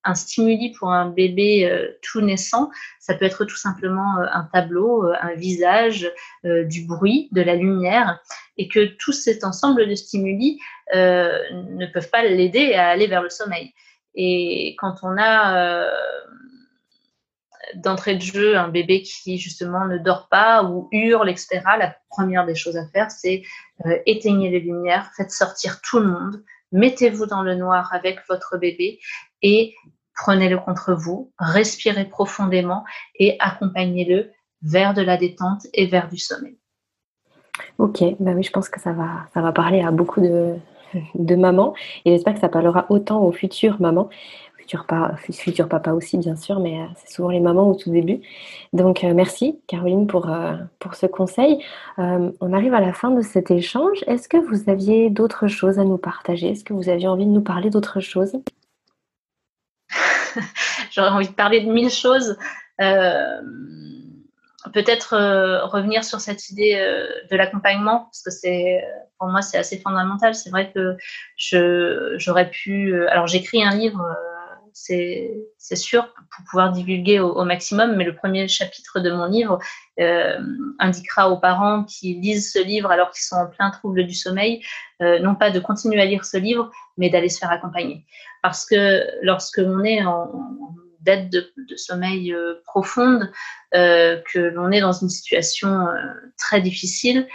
Speaker 2: un stimuli pour un bébé euh, tout naissant, ça peut être tout simplement euh, un tableau, euh, un visage, du bruit, de la lumière, et que tout cet ensemble de stimuli ne peuvent pas l'aider à aller vers le sommeil. Et quand on a d'entrée de jeu un bébé qui justement ne dort pas ou hurle, etc., la première des choses à faire, c'est éteigner les lumières, faites sortir tout le monde, mettez-vous dans le noir avec votre bébé et prenez-le contre vous, respirez profondément et accompagnez-le vers de la détente et vers du sommeil.
Speaker 3: Ok, bah oui, je pense que ça va, ça va parler à beaucoup de, de mamans et j'espère que ça parlera autant aux futures mamans, futur papa aussi bien sûr, mais euh, c'est souvent les mamans au tout début. Donc euh, merci Caroline pour, euh, pour ce conseil. on arrive à la fin de cet échange. Est-ce que vous aviez d'autres choses à nous partager? Est-ce que vous aviez envie de nous parler d'autres choses
Speaker 2: J'aurais envie de parler de mille choses. Peut-être revenir sur cette idée de l'accompagnement, parce que c'est pour moi c'est assez fondamental. C'est vrai que j'aurais pu. alors j'écris un livre, c'est sûr pour pouvoir divulguer au, maximum, mais le premier chapitre de mon livre indiquera aux parents qui lisent ce livre alors qu'ils sont en plein trouble du sommeil, non pas de continuer à lire ce livre, mais d'aller se faire accompagner. Parce que lorsque l'on est en, dette de, sommeil euh, profonde, euh, que l'on est dans une situation euh, très difficile,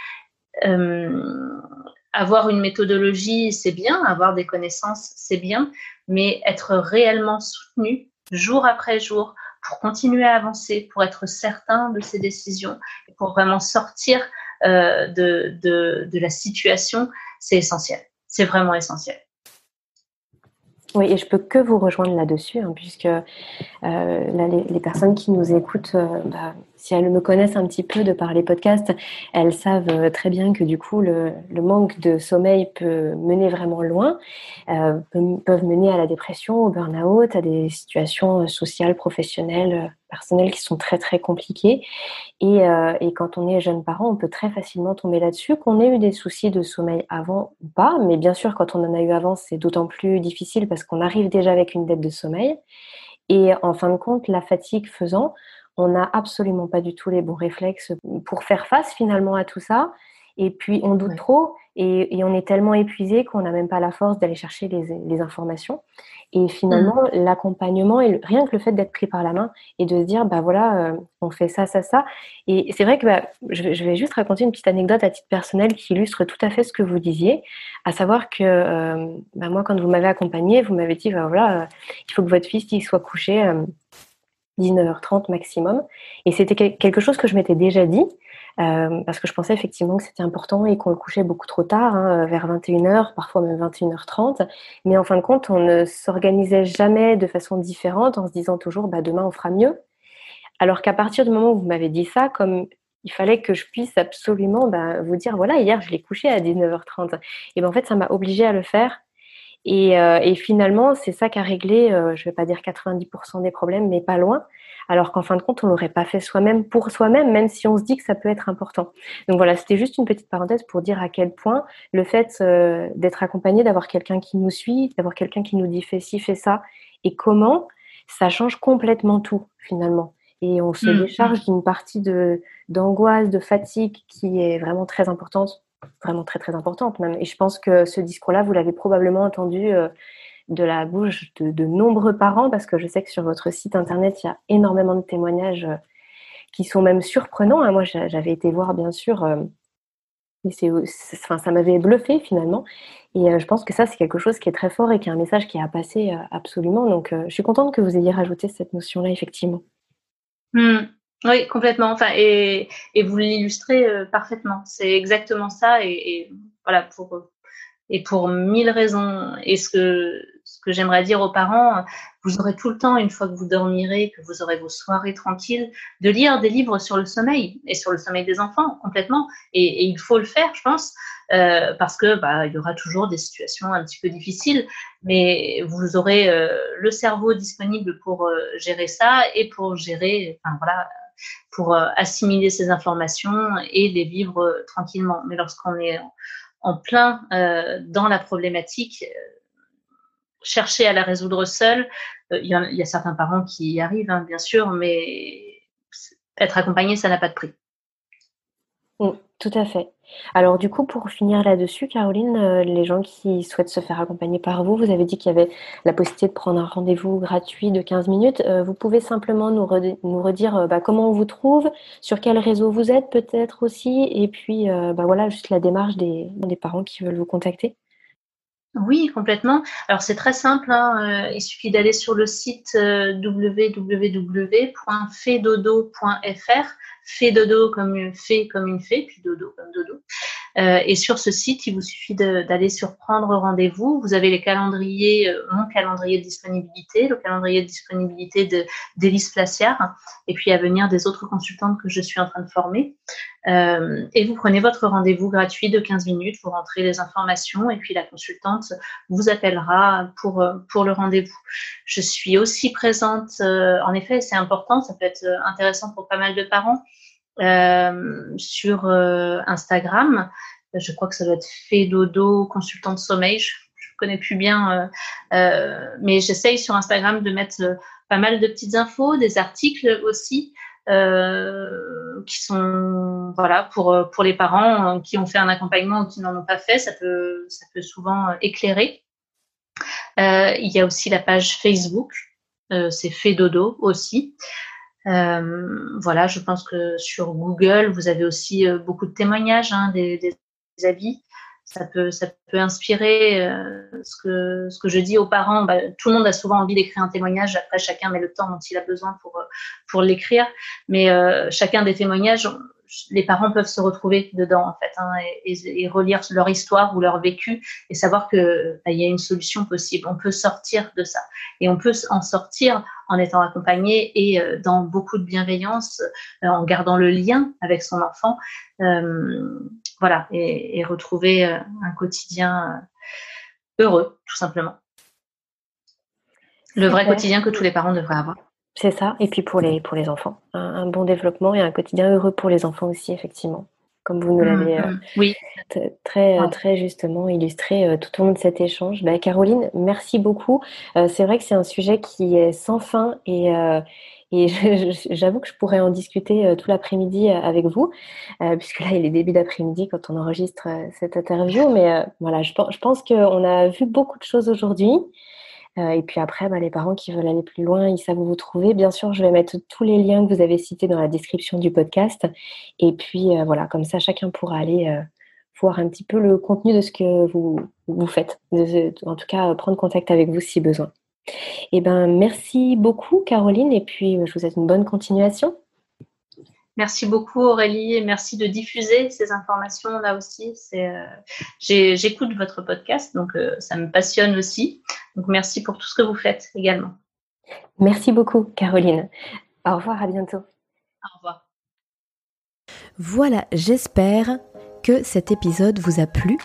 Speaker 2: avoir une méthodologie, c'est bien, avoir des connaissances, c'est bien, mais être réellement soutenu jour après jour, pour continuer à avancer, pour être certain de ses décisions, et pour vraiment sortir euh, de, de, de la situation, c'est essentiel. C'est vraiment essentiel.
Speaker 3: Oui, et je peux que vous rejoindre là-dessus, hein, puisque euh, là, les, les, personnes qui nous écoutent, euh, bah, si elles me connaissent un petit peu de par les podcasts, elles savent euh, très bien que du coup, le, le manque de sommeil peut mener vraiment loin, euh, peuvent mener à la dépression, au burn-out, à des situations sociales, professionnelles, personnelles qui sont très très compliquées. Et, euh, et, quand on est jeune parent, on peut très facilement tomber là-dessus, qu'on ait eu des soucis de sommeil avant ou pas. Mais bien sûr, quand on en a eu avant, c'est d'autant plus difficile parce qu'on arrive déjà avec une dette de sommeil. Et en fin de compte, la fatigue faisant, on n'a absolument pas du tout les bons réflexes pour faire face finalement à tout ça. Et puis on doute trop et, on est tellement épuisé qu'on n'a même pas la force d'aller chercher les, informations. Et finalement, mmh. l'accompagnement et rien que le fait d'être pris par la main et de se dire, bah voilà, euh, on fait ça, ça, ça. Et c'est vrai que bah, je, vais juste raconter une petite anecdote à titre personnel qui illustre tout à fait ce que vous disiez, à savoir que euh, bah, moi, quand vous m'avez accompagné, vous m'avez dit, bah voilà, euh, il faut que votre fils il soit couché 19h30 maximum. Et c'était quelque chose que je m'étais déjà dit, euh, parce que je pensais effectivement que c'était important et qu'on le couchait beaucoup trop tard, hein, vers 21h, parfois même 21h30. Mais en fin de compte, on ne s'organisait jamais de façon différente en se disant toujours, bah, demain on fera mieux. Alors qu'à partir du moment où vous m'avez dit ça, comme il fallait que je puisse absolument bah, vous dire, voilà, hier je l'ai couché à 19h30. Et ben en fait, ça m'a obligé à le faire et, euh, et finalement, c'est ça qui a réglé, euh, je ne vais pas dire 90% des problèmes, mais pas loin. Alors qu'en fin de compte, on l'aurait pas fait soi-même pour soi-même, même si on se dit que ça peut être important. Donc voilà, c'était juste une petite parenthèse pour dire à quel point le fait euh, d'être accompagné, d'avoir quelqu'un qui nous suit, d'avoir quelqu'un qui nous dit fais ci, fais ça, et comment, ça change complètement tout finalement. Et on se mmh. décharge d'une partie de d'angoisse, de fatigue qui est vraiment très importante vraiment très très importante même. Et je pense que ce discours-là, vous l'avez probablement entendu euh, de la bouche de, nombreux parents, parce que je sais que sur votre site internet, il y a énormément de témoignages euh, qui sont même surprenants. Hein. Moi, j'avais été voir, bien sûr, euh, et enfin, ça m'avait bluffé finalement. Et je pense que ça, c'est quelque chose qui est très fort et qui est un message qui a passé absolument. Donc, je suis contente que vous ayez rajouté cette notion-là, effectivement.
Speaker 2: Mmh. Oui, complètement. Enfin, et, et vous l'illustrez euh, parfaitement. C'est exactement ça. Et, et, voilà, pour, et pour mille raisons. Et ce que, ce que j'aimerais dire aux parents, vous aurez tout le temps, une fois que vous dormirez, que vous aurez vos soirées tranquilles, de lire des livres sur le sommeil et sur le sommeil des enfants, complètement. Et, et il faut le faire, je pense, euh, parce que bah, il y aura toujours des situations un petit peu difficiles, mais vous aurez euh, le cerveau disponible pour euh, gérer ça et pour gérer, enfin voilà, pour euh, assimiler ces informations et les vivre euh, tranquillement. Mais lorsqu'on est en plein euh, dans la problématique, chercher à la résoudre seul, il y, a, certains parents qui y arrivent, hein, bien sûr, mais être accompagné, ça n'a pas de prix.
Speaker 3: Mm, tout à fait. Alors du coup, pour finir là-dessus, Caroline, euh, les gens qui souhaitent se faire accompagner par vous, vous avez dit qu'il y avait la possibilité de prendre un rendez-vous gratuit de 15 minutes. Euh, vous pouvez simplement nous, redire euh, bah, comment on vous trouve, sur quel réseau vous êtes peut-être aussi, et puis bah, voilà, juste la démarche des, parents qui veulent vous contacter.
Speaker 2: Oui, complètement. Alors c'est très simple, hein, il suffit d'aller sur le site www.fedodo.fr fait dodo comme une fée comme une fée, puis dodo comme dodo. Euh, et sur ce site, il vous suffit d'aller sur prendre rendez-vous. Vous avez les calendriers, euh, mon calendrier de disponibilité, le calendrier de disponibilité d'Élise Placiard, et puis à venir des autres consultantes que je suis en train de former. Euh, et vous prenez votre rendez-vous gratuit de 15 minutes, vous rentrez les informations, et puis la consultante vous appellera pour, pour le rendez-vous. Je suis aussi présente, en effet, c'est important, ça peut être intéressant pour pas mal de parents. Euh, sur euh, Instagram. Je crois que ça doit être fait dodo consultant de sommeil. Je, ne connais plus bien, euh, mais j'essaye sur Instagram de mettre pas mal de petites infos, des articles aussi. Qui sont voilà pour pour les parents qui ont fait un accompagnement ou qui n'en ont pas fait ça peut ça peut souvent éclairer il y a aussi la page Facebook c'est fait dodo aussi euh, voilà, je pense que sur Google, vous avez aussi euh, beaucoup de témoignages, hein, des, avis. Ça peut, ça peut inspirer euh, ce, que, ce que je dis aux parents. Bah, tout le monde a souvent envie d'écrire un témoignage. Après, chacun met le temps dont il a besoin pour, pour l'écrire. Mais euh, chacun des témoignages, les parents peuvent se retrouver dedans en fait hein, et, et, relire leur histoire ou leur vécu et savoir que bah, y a une solution possible. On peut sortir de ça et on peut en sortir en étant accompagné et euh, dans beaucoup de bienveillance, euh, en gardant le lien avec son enfant, euh, voilà, et, et, retrouver un quotidien heureux, tout simplement. Le vrai quotidien que tous les parents devraient avoir.
Speaker 3: C'est ça. Et puis pour les, pour les enfants, un, bon développement et un quotidien heureux pour les enfants aussi, effectivement. Comme vous nous l'avez mmh, mmh. oui. très, très justement illustré euh, tout au long de cet échange. Bah, Caroline, merci beaucoup. Euh, c'est vrai que c'est un sujet qui est sans fin et, euh, et j'avoue que je pourrais en discuter tout l'après-midi avec vous, puisque là, il est début d'après-midi quand on enregistre cette interview. Mais voilà, je, je pense qu'on a vu beaucoup de choses aujourd'hui. Euh, et puis après, bah, les parents qui veulent aller plus loin, ils savent où vous trouver. Bien sûr, je vais mettre tous les liens que vous avez cités dans la description du podcast. Et puis euh, voilà, comme ça, chacun pourra aller euh, voir un petit peu le contenu de ce que vous, vous faites. En tout cas, prendre contact avec vous si besoin. Eh ben, merci beaucoup, Caroline. Et puis, je vous souhaite une bonne continuation.
Speaker 2: Merci beaucoup Aurélie et merci de diffuser ces informations là aussi. Euh, j'écoute votre podcast, donc euh, ça me passionne aussi. Donc merci pour tout ce que vous faites également.
Speaker 3: Merci beaucoup Caroline. Au revoir, à bientôt.
Speaker 2: Au revoir.
Speaker 1: Voilà, j'espère que cet épisode vous a plu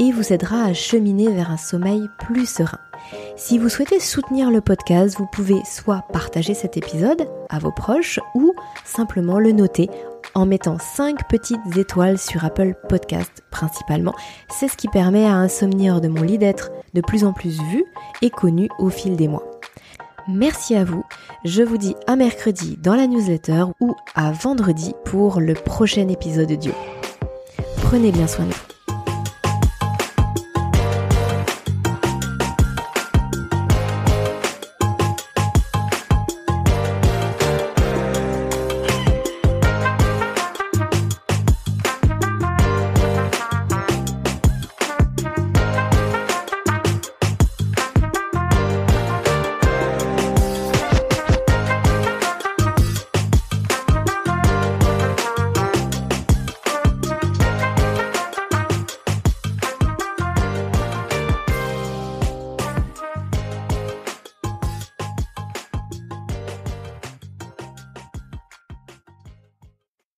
Speaker 1: et vous aidera à cheminer vers un sommeil plus serein. Si vous souhaitez soutenir le podcast, vous pouvez soit partager cet épisode à vos proches ou simplement le noter en mettant 5 petites étoiles sur Apple Podcast principalement. C'est ce qui permet à Insomnieur de mon lit d'être de plus en plus vu et connu au fil des mois. Merci à vous. Je vous dis à mercredi dans la newsletter ou à vendredi pour le prochain épisode de Prenez bien soin de vous.